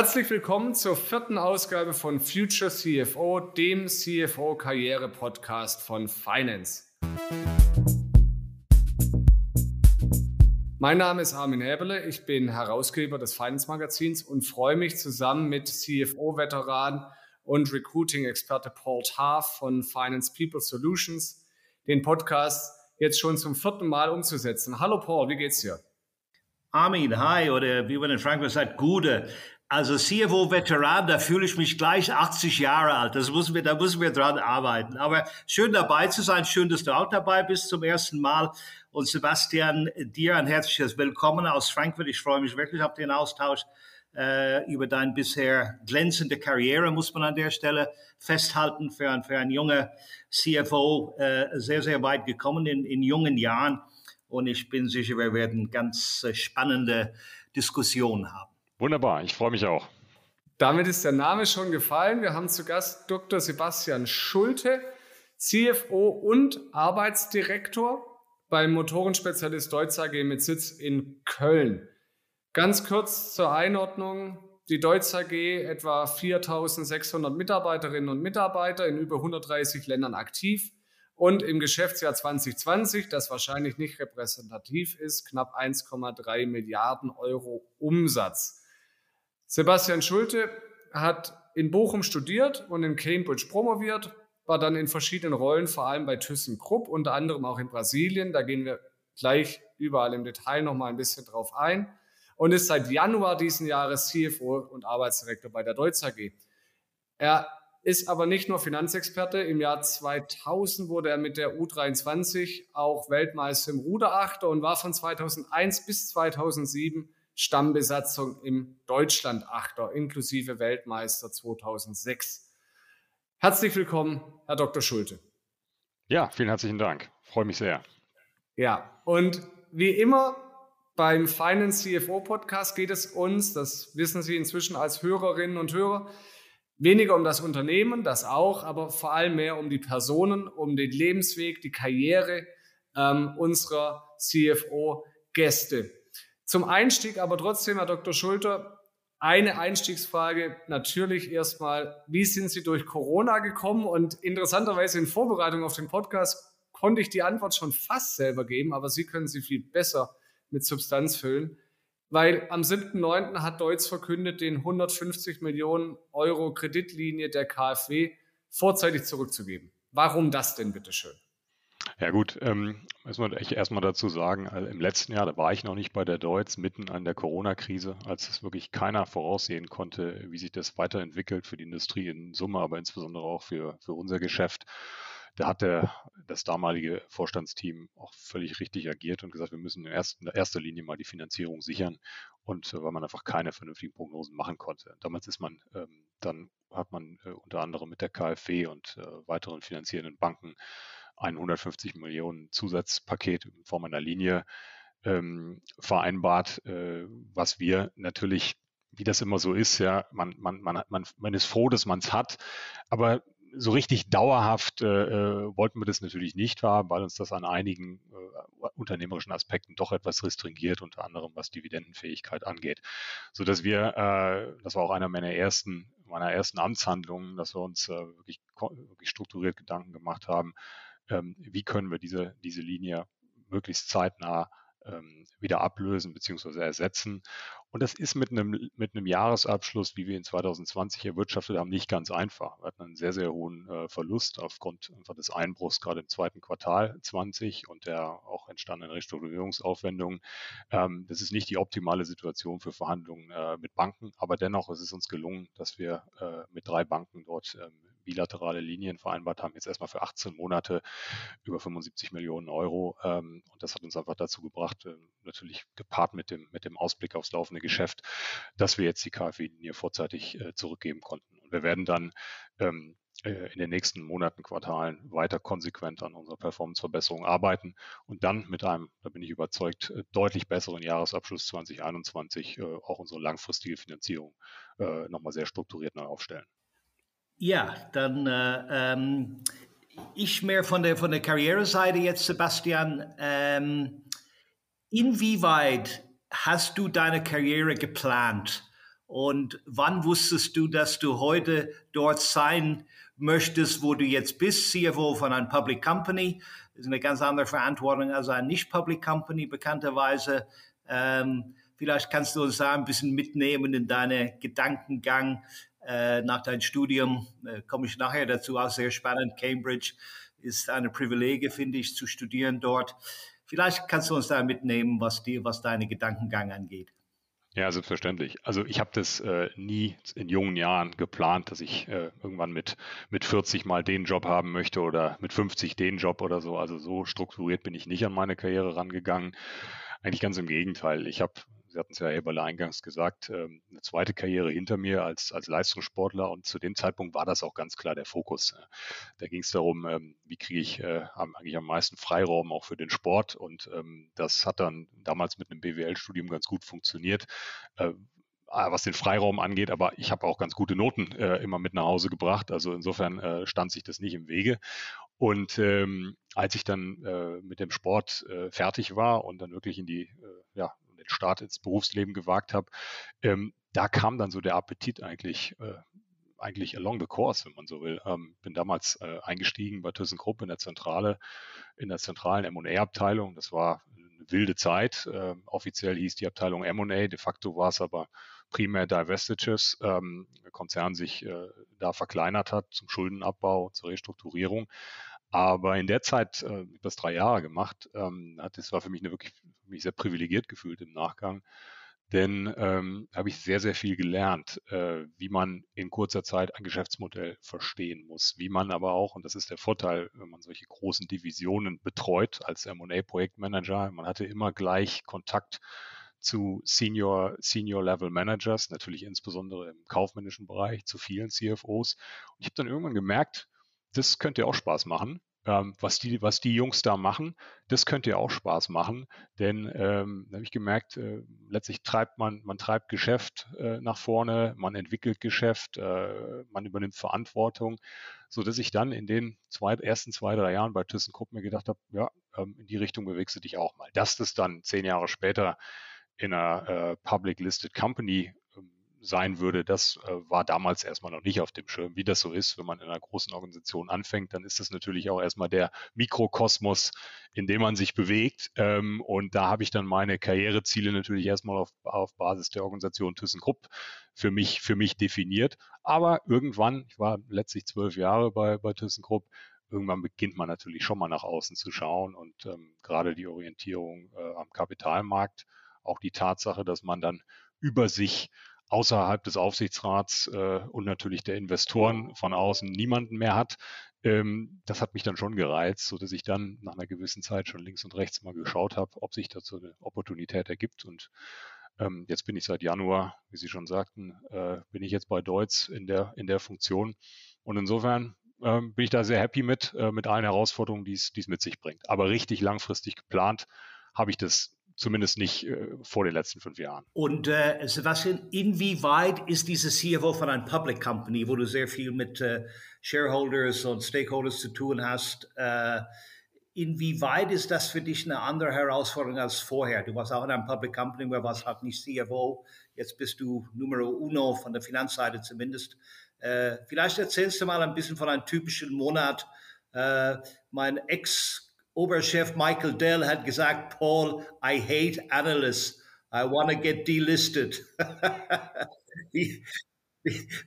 Herzlich willkommen zur vierten Ausgabe von Future CFO, dem CFO-Karriere-Podcast von Finance. Mein Name ist Armin Häberle, ich bin Herausgeber des Finance-Magazins und freue mich zusammen mit CFO-Veteran und Recruiting-Experte Paul Taff von Finance People Solutions den Podcast jetzt schon zum vierten Mal umzusetzen. Hallo Paul, wie geht's dir? Armin, hi, oder wie man in Frankreich sagt, Gude. Also CFO-Veteran, da fühle ich mich gleich 80 Jahre alt. Das müssen wir, da müssen wir dran arbeiten. Aber schön dabei zu sein. Schön, dass du auch dabei bist zum ersten Mal. Und Sebastian, dir ein herzliches Willkommen aus Frankfurt. Ich freue mich wirklich auf den Austausch äh, über deine bisher glänzende Karriere, muss man an der Stelle festhalten. Für, ein, für ein junger CFO äh, sehr, sehr weit gekommen in, in jungen Jahren. Und ich bin sicher, wir werden ganz äh, spannende Diskussionen haben. Wunderbar, ich freue mich auch. Damit ist der Name schon gefallen. Wir haben zu Gast Dr. Sebastian Schulte, CFO und Arbeitsdirektor beim Motorenspezialist Deutz AG mit Sitz in Köln. Ganz kurz zur Einordnung. Die Deutz AG etwa 4600 Mitarbeiterinnen und Mitarbeiter in über 130 Ländern aktiv und im Geschäftsjahr 2020, das wahrscheinlich nicht repräsentativ ist, knapp 1,3 Milliarden Euro Umsatz. Sebastian Schulte hat in Bochum studiert und in Cambridge promoviert, war dann in verschiedenen Rollen, vor allem bei ThyssenKrupp, unter anderem auch in Brasilien. Da gehen wir gleich überall im Detail noch mal ein bisschen drauf ein und ist seit Januar diesen Jahres CFO und Arbeitsdirektor bei der Deutz AG. Er ist aber nicht nur Finanzexperte. Im Jahr 2000 wurde er mit der U23 auch Weltmeister im Ruderachter und war von 2001 bis 2007 Stammbesatzung im Deutschland-Achter inklusive Weltmeister 2006. Herzlich willkommen, Herr Dr. Schulte. Ja, vielen herzlichen Dank. Freue mich sehr. Ja, und wie immer beim Finance CFO Podcast geht es uns, das wissen Sie inzwischen als Hörerinnen und Hörer, weniger um das Unternehmen, das auch, aber vor allem mehr um die Personen, um den Lebensweg, die Karriere ähm, unserer CFO-Gäste. Zum Einstieg aber trotzdem, Herr Dr. Schulter, eine Einstiegsfrage natürlich erstmal, wie sind Sie durch Corona gekommen? Und interessanterweise in Vorbereitung auf den Podcast konnte ich die Antwort schon fast selber geben, aber Sie können sie viel besser mit Substanz füllen. Weil am 7.9. hat Deutz verkündet, den 150 Millionen Euro Kreditlinie der KfW vorzeitig zurückzugeben. Warum das denn, bitteschön? Ja gut, ähm, muss man erstmal dazu sagen, also im letzten Jahr, da war ich noch nicht bei der Deutz, mitten an der Corona-Krise, als es wirklich keiner voraussehen konnte, wie sich das weiterentwickelt für die Industrie in Summe, aber insbesondere auch für, für unser Geschäft. Da hat der, das damalige Vorstandsteam auch völlig richtig agiert und gesagt, wir müssen in erster, in erster Linie mal die Finanzierung sichern und äh, weil man einfach keine vernünftigen Prognosen machen konnte. Damals ist man ähm, dann hat man äh, unter anderem mit der KfW und äh, weiteren finanzierenden Banken ein 150 Millionen Zusatzpaket in Form einer Linie ähm, vereinbart, äh, was wir natürlich, wie das immer so ist, ja, man, man, man, man, man ist froh, dass man es hat, aber so richtig dauerhaft äh, äh, wollten wir das natürlich nicht haben, weil uns das an einigen äh, unternehmerischen Aspekten doch etwas restringiert, unter anderem was Dividendenfähigkeit angeht, so dass wir, äh, das war auch einer meiner ersten meiner ersten Amtshandlungen, dass wir uns äh, wirklich, wirklich strukturiert Gedanken gemacht haben, ähm, wie können wir diese, diese Linie möglichst zeitnah ähm, wieder ablösen bzw. ersetzen. Und das ist mit einem, mit einem Jahresabschluss, wie wir ihn 2020 erwirtschaftet haben, nicht ganz einfach. Wir hatten einen sehr, sehr hohen äh, Verlust aufgrund einfach des Einbruchs gerade im zweiten Quartal 20 und der auch entstandenen Restrukturierungsaufwendungen. Ähm, das ist nicht die optimale Situation für Verhandlungen äh, mit Banken, aber dennoch ist es uns gelungen, dass wir äh, mit drei Banken dort ähm, bilaterale Linien vereinbart haben, jetzt erstmal für 18 Monate über 75 Millionen Euro. Ähm, und das hat uns einfach dazu gebracht, äh, natürlich gepaart mit dem, mit dem Ausblick aufs laufende Geschäft, dass wir jetzt die KfW-Linie vorzeitig äh, zurückgeben konnten. Und wir werden dann ähm, äh, in den nächsten Monaten, Quartalen weiter konsequent an unserer Performanceverbesserung arbeiten und dann mit einem, da bin ich überzeugt, deutlich besseren Jahresabschluss 2021 auch unsere langfristige Finanzierung nochmal sehr strukturiert neu aufstellen. Ja, dann äh, ähm, ich mehr von der, von der Karriereseite jetzt, Sebastian. Ähm, inwieweit hast du deine Karriere geplant Und wann wusstest du, dass du heute dort sein möchtest, wo du jetzt bist, CFO von einer Public Company? Das ist eine ganz andere Verantwortung als eine Nicht-Public Company, bekannterweise. Ähm, vielleicht kannst du uns da ein bisschen mitnehmen in deinen Gedankengang äh, nach deinem Studium. Äh, komme ich nachher dazu, auch sehr spannend. Cambridge ist eine Privilegie, finde ich, zu studieren dort. Vielleicht kannst du uns da mitnehmen, was, die, was deine Gedankengang angeht. Ja, selbstverständlich. Also ich habe das äh, nie in jungen Jahren geplant, dass ich äh, irgendwann mit, mit 40 mal den Job haben möchte oder mit 50 den Job oder so. Also so strukturiert bin ich nicht an meine Karriere rangegangen. Eigentlich ganz im Gegenteil. Ich habe Sie hatten es ja Eberle eingangs gesagt, ähm, eine zweite Karriere hinter mir als, als Leistungssportler und zu dem Zeitpunkt war das auch ganz klar der Fokus. Da ging es darum, ähm, wie kriege ich äh, eigentlich am meisten Freiraum auch für den Sport und ähm, das hat dann damals mit einem BWL-Studium ganz gut funktioniert äh, was den Freiraum angeht, aber ich habe auch ganz gute Noten äh, immer mit nach Hause gebracht. Also insofern äh, stand sich das nicht im Wege. Und ähm, als ich dann äh, mit dem Sport äh, fertig war und dann wirklich in die ja, Start ins Berufsleben gewagt habe, ähm, da kam dann so der Appetit eigentlich äh, eigentlich along the course, wenn man so will. Ähm, bin damals äh, eingestiegen bei ThyssenKrupp in der Zentrale, in der zentralen M&A-Abteilung. Das war eine wilde Zeit. Äh, offiziell hieß die Abteilung M&A, de facto war es aber primär Divestitures, ähm, der Konzern sich äh, da verkleinert hat zum Schuldenabbau, zur Restrukturierung. Aber in der Zeit, äh, das drei Jahre gemacht, ähm, das war für mich eine wirklich mich sehr privilegiert gefühlt im Nachgang. Denn ähm, habe ich sehr, sehr viel gelernt, äh, wie man in kurzer Zeit ein Geschäftsmodell verstehen muss, wie man aber auch, und das ist der Vorteil, wenn man solche großen Divisionen betreut als M&A-Projektmanager, man hatte immer gleich Kontakt zu Senior, Senior Level Managers, natürlich insbesondere im kaufmännischen Bereich, zu vielen CFOs. Und ich habe dann irgendwann gemerkt, das könnte auch Spaß machen. Ähm, was, die, was die Jungs da machen, das könnte ja auch Spaß machen. Denn ähm, habe ich gemerkt, äh, letztlich treibt man, man treibt Geschäft äh, nach vorne, man entwickelt Geschäft, äh, man übernimmt Verantwortung, so dass ich dann in den zwei, ersten zwei, drei Jahren bei ThyssenKrupp mir gedacht habe, ja, ähm, in die Richtung bewegst du dich auch mal. Dass das dann zehn Jahre später in einer äh, Public Listed Company sein würde, das äh, war damals erstmal noch nicht auf dem Schirm. Wie das so ist, wenn man in einer großen Organisation anfängt, dann ist das natürlich auch erstmal der Mikrokosmos, in dem man sich bewegt. Ähm, und da habe ich dann meine Karriereziele natürlich erstmal auf, auf Basis der Organisation ThyssenKrupp für mich, für mich definiert. Aber irgendwann, ich war letztlich zwölf Jahre bei, bei ThyssenKrupp, irgendwann beginnt man natürlich schon mal nach außen zu schauen und ähm, gerade die Orientierung äh, am Kapitalmarkt, auch die Tatsache, dass man dann über sich außerhalb des Aufsichtsrats äh, und natürlich der Investoren von außen niemanden mehr hat. Ähm, das hat mich dann schon gereizt, so dass ich dann nach einer gewissen Zeit schon links und rechts mal geschaut habe, ob sich dazu eine Opportunität ergibt. Und ähm, jetzt bin ich seit Januar, wie Sie schon sagten, äh, bin ich jetzt bei Deutz in der, in der Funktion. Und insofern ähm, bin ich da sehr happy mit, äh, mit allen Herausforderungen, die es mit sich bringt. Aber richtig langfristig geplant habe ich das zumindest nicht äh, vor den letzten fünf Jahren. Und äh, Sebastian, inwieweit ist diese CFO von einer Public Company, wo du sehr viel mit äh, Shareholders und Stakeholders zu tun hast, äh, inwieweit ist das für dich eine andere Herausforderung als vorher? Du warst auch in einer Public Company, wo warst halt nicht CFO, jetzt bist du Numero Uno von der Finanzseite zumindest. Äh, vielleicht erzählst du mal ein bisschen von einem typischen Monat. Äh, mein Ex- Oberchef Michael Dell hat gesagt, Paul, I hate analysts. I want to get delisted. wie,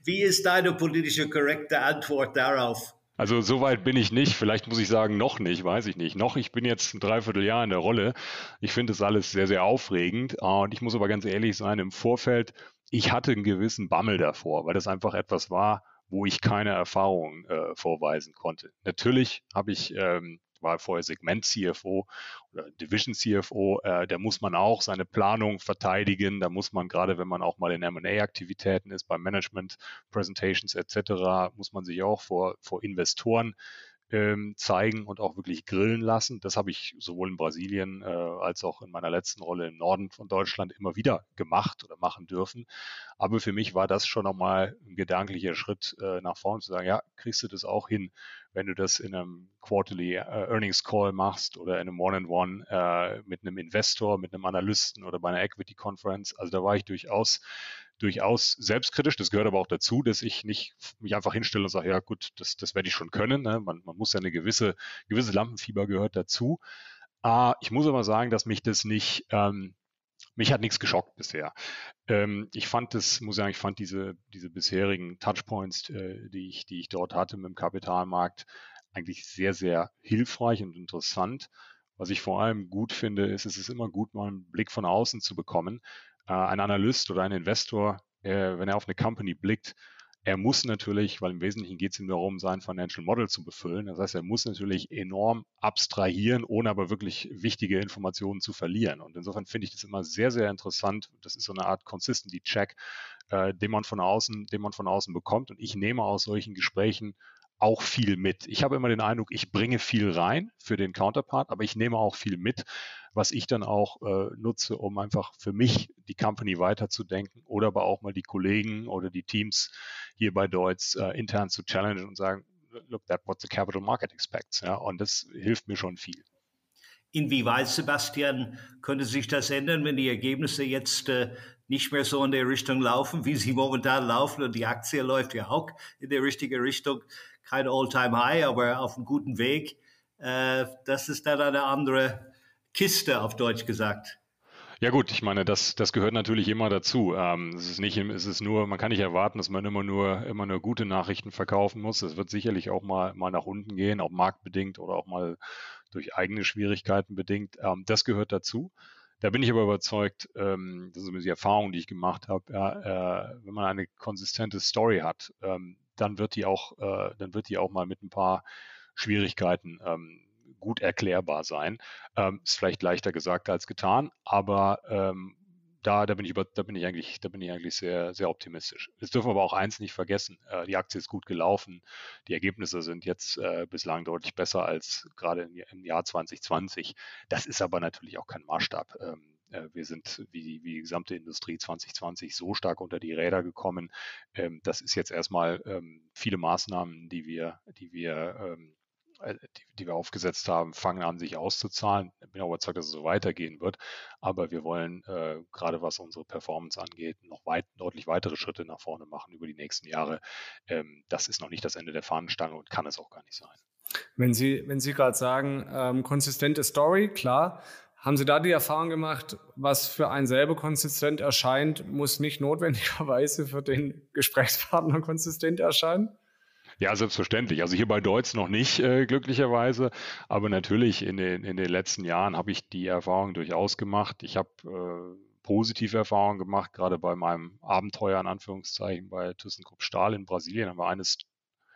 wie ist deine politische korrekte Antwort darauf? Also soweit bin ich nicht. Vielleicht muss ich sagen, noch nicht, weiß ich nicht. Noch, ich bin jetzt ein Dreivierteljahr in der Rolle. Ich finde das alles sehr, sehr aufregend. Und ich muss aber ganz ehrlich sein, im Vorfeld, ich hatte einen gewissen Bammel davor, weil das einfach etwas war, wo ich keine Erfahrung äh, vorweisen konnte. Natürlich habe ich ähm, war vorher Segment-CFO oder Division-CFO, äh, da muss man auch seine Planung verteidigen, da muss man gerade, wenn man auch mal in M&A-Aktivitäten ist, bei Management-Presentations etc., muss man sich auch vor, vor Investoren ähm, zeigen und auch wirklich grillen lassen. Das habe ich sowohl in Brasilien äh, als auch in meiner letzten Rolle im Norden von Deutschland immer wieder gemacht oder machen dürfen. Aber für mich war das schon nochmal ein gedanklicher Schritt äh, nach vorne zu sagen, ja, kriegst du das auch hin, wenn du das in einem Quarterly äh, Earnings Call machst oder in einem One-on-One äh, mit einem Investor, mit einem Analysten oder bei einer Equity Conference. Also da war ich durchaus durchaus selbstkritisch. Das gehört aber auch dazu, dass ich nicht mich einfach hinstelle und sage, ja gut, das, das werde ich schon können. Ne? Man, man muss ja eine gewisse, gewisse Lampenfieber gehört dazu. Äh, ich muss aber sagen, dass mich das nicht, ähm, mich hat nichts geschockt bisher. Ähm, ich fand das, muss ich sagen, ich fand diese, diese bisherigen Touchpoints, äh, die, ich, die ich dort hatte mit dem Kapitalmarkt, eigentlich sehr, sehr hilfreich und interessant. Was ich vor allem gut finde, ist, es ist immer gut, mal einen Blick von außen zu bekommen. Äh, ein Analyst oder ein Investor, äh, wenn er auf eine Company blickt, er muss natürlich, weil im Wesentlichen geht es ihm darum, sein Financial Model zu befüllen. Das heißt, er muss natürlich enorm abstrahieren, ohne aber wirklich wichtige Informationen zu verlieren. Und insofern finde ich das immer sehr, sehr interessant. Das ist so eine Art Consistency Check, äh, den man von außen, den man von außen bekommt. Und ich nehme aus solchen Gesprächen auch viel mit. Ich habe immer den Eindruck, ich bringe viel rein für den Counterpart, aber ich nehme auch viel mit, was ich dann auch äh, nutze, um einfach für mich die Company weiterzudenken oder aber auch mal die Kollegen oder die Teams hier bei Deutz äh, intern zu challengen und sagen, look, that's what the capital market expects. Ja, und das hilft mir schon viel. Inwieweit, Sebastian, könnte sich das ändern, wenn die Ergebnisse jetzt äh, nicht mehr so in der Richtung laufen, wie sie momentan laufen und die Aktie läuft ja auch in der richtigen Richtung? kein All-Time-High, aber auf einem guten Weg. Äh, das ist dann eine andere Kiste, auf Deutsch gesagt. Ja gut, ich meine, das, das gehört natürlich immer dazu. Ähm, es ist nicht, es ist nur, man kann nicht erwarten, dass man immer nur, immer nur gute Nachrichten verkaufen muss. Es wird sicherlich auch mal, mal nach unten gehen, auch marktbedingt oder auch mal durch eigene Schwierigkeiten bedingt. Ähm, das gehört dazu. Da bin ich aber überzeugt, ähm, das ist die Erfahrung, die ich gemacht habe, ja, äh, wenn man eine konsistente Story hat, ähm, dann wird die auch, äh, dann wird die auch mal mit ein paar Schwierigkeiten ähm, gut erklärbar sein. Ähm, ist vielleicht leichter gesagt als getan, aber ähm, da, da bin ich über, da bin ich eigentlich, da bin ich eigentlich sehr, sehr optimistisch. Jetzt dürfen wir aber auch eins nicht vergessen: äh, Die Aktie ist gut gelaufen. Die Ergebnisse sind jetzt äh, bislang deutlich besser als gerade im Jahr 2020. Das ist aber natürlich auch kein Maßstab. Ähm, äh, wir sind wie die, wie die gesamte Industrie 2020 so stark unter die Räder gekommen. Ähm, das ist jetzt erstmal ähm, viele Maßnahmen, die wir, die wir ähm, äh, die, die, wir aufgesetzt haben, fangen an, sich auszuzahlen. Ich bin auch überzeugt, dass es so weitergehen wird. Aber wir wollen äh, gerade was unsere Performance angeht, noch weit, deutlich weitere Schritte nach vorne machen über die nächsten Jahre. Ähm, das ist noch nicht das Ende der Fahnenstange und kann es auch gar nicht sein. Wenn Sie, wenn Sie gerade sagen, ähm, konsistente Story, klar, haben Sie da die Erfahrung gemacht, was für einen selber konsistent erscheint, muss nicht notwendigerweise für den Gesprächspartner konsistent erscheinen? Ja, selbstverständlich. Also hier bei Deutsch noch nicht, äh, glücklicherweise. Aber natürlich in den, in den letzten Jahren habe ich die Erfahrung durchaus gemacht. Ich habe äh, positive Erfahrungen gemacht, gerade bei meinem Abenteuer in Anführungszeichen bei ThyssenKrupp Stahl in Brasilien haben wir eine,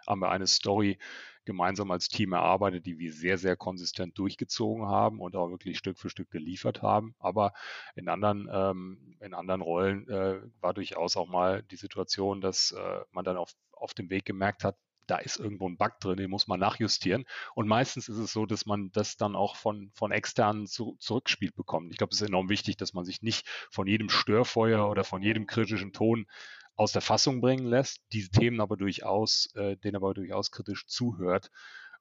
haben wir eine Story gemeinsam als Team erarbeitet, die wir sehr, sehr konsistent durchgezogen haben und auch wirklich Stück für Stück geliefert haben. Aber in anderen, ähm, in anderen Rollen äh, war durchaus auch mal die Situation, dass äh, man dann auf, auf dem Weg gemerkt hat, da ist irgendwo ein Bug drin, den muss man nachjustieren. Und meistens ist es so, dass man das dann auch von, von externen zu, zurückspielt bekommt. Ich glaube, es ist enorm wichtig, dass man sich nicht von jedem Störfeuer oder von jedem kritischen Ton aus der Fassung bringen lässt, diese Themen aber durchaus, äh, denen aber durchaus kritisch zuhört,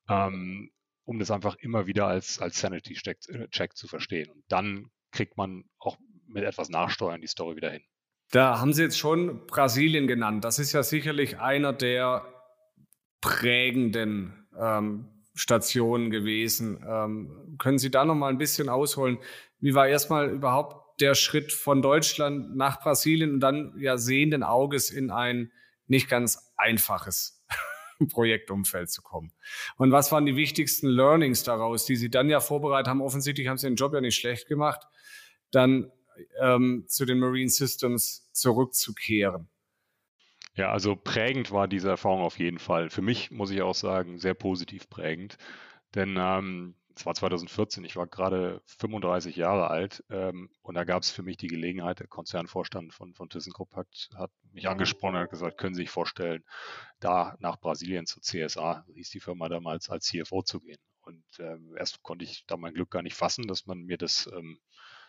ähm, um das einfach immer wieder als, als Sanity-Check Check zu verstehen. Und dann kriegt man auch mit etwas Nachsteuern die Story wieder hin. Da haben Sie jetzt schon Brasilien genannt. Das ist ja sicherlich einer der prägenden ähm, Stationen gewesen. Ähm, können Sie da noch mal ein bisschen ausholen? Wie war erstmal überhaupt der Schritt von Deutschland nach Brasilien und dann ja sehenden Auges in ein nicht ganz einfaches Projektumfeld zu kommen. Und was waren die wichtigsten Learnings daraus, die Sie dann ja vorbereitet haben? Offensichtlich haben Sie den Job ja nicht schlecht gemacht, dann ähm, zu den Marine Systems zurückzukehren. Ja, also prägend war diese Erfahrung auf jeden Fall. Für mich muss ich auch sagen, sehr positiv prägend. Denn ähm, es war 2014, ich war gerade 35 Jahre alt ähm, und da gab es für mich die Gelegenheit, der Konzernvorstand von, von ThyssenKrupp hat, hat mich angesprochen und hat gesagt, können Sie sich vorstellen, da nach Brasilien zu CSA, hieß die Firma damals, als CFO zu gehen. Und ähm, erst konnte ich da mein Glück gar nicht fassen, dass man mir das, ähm,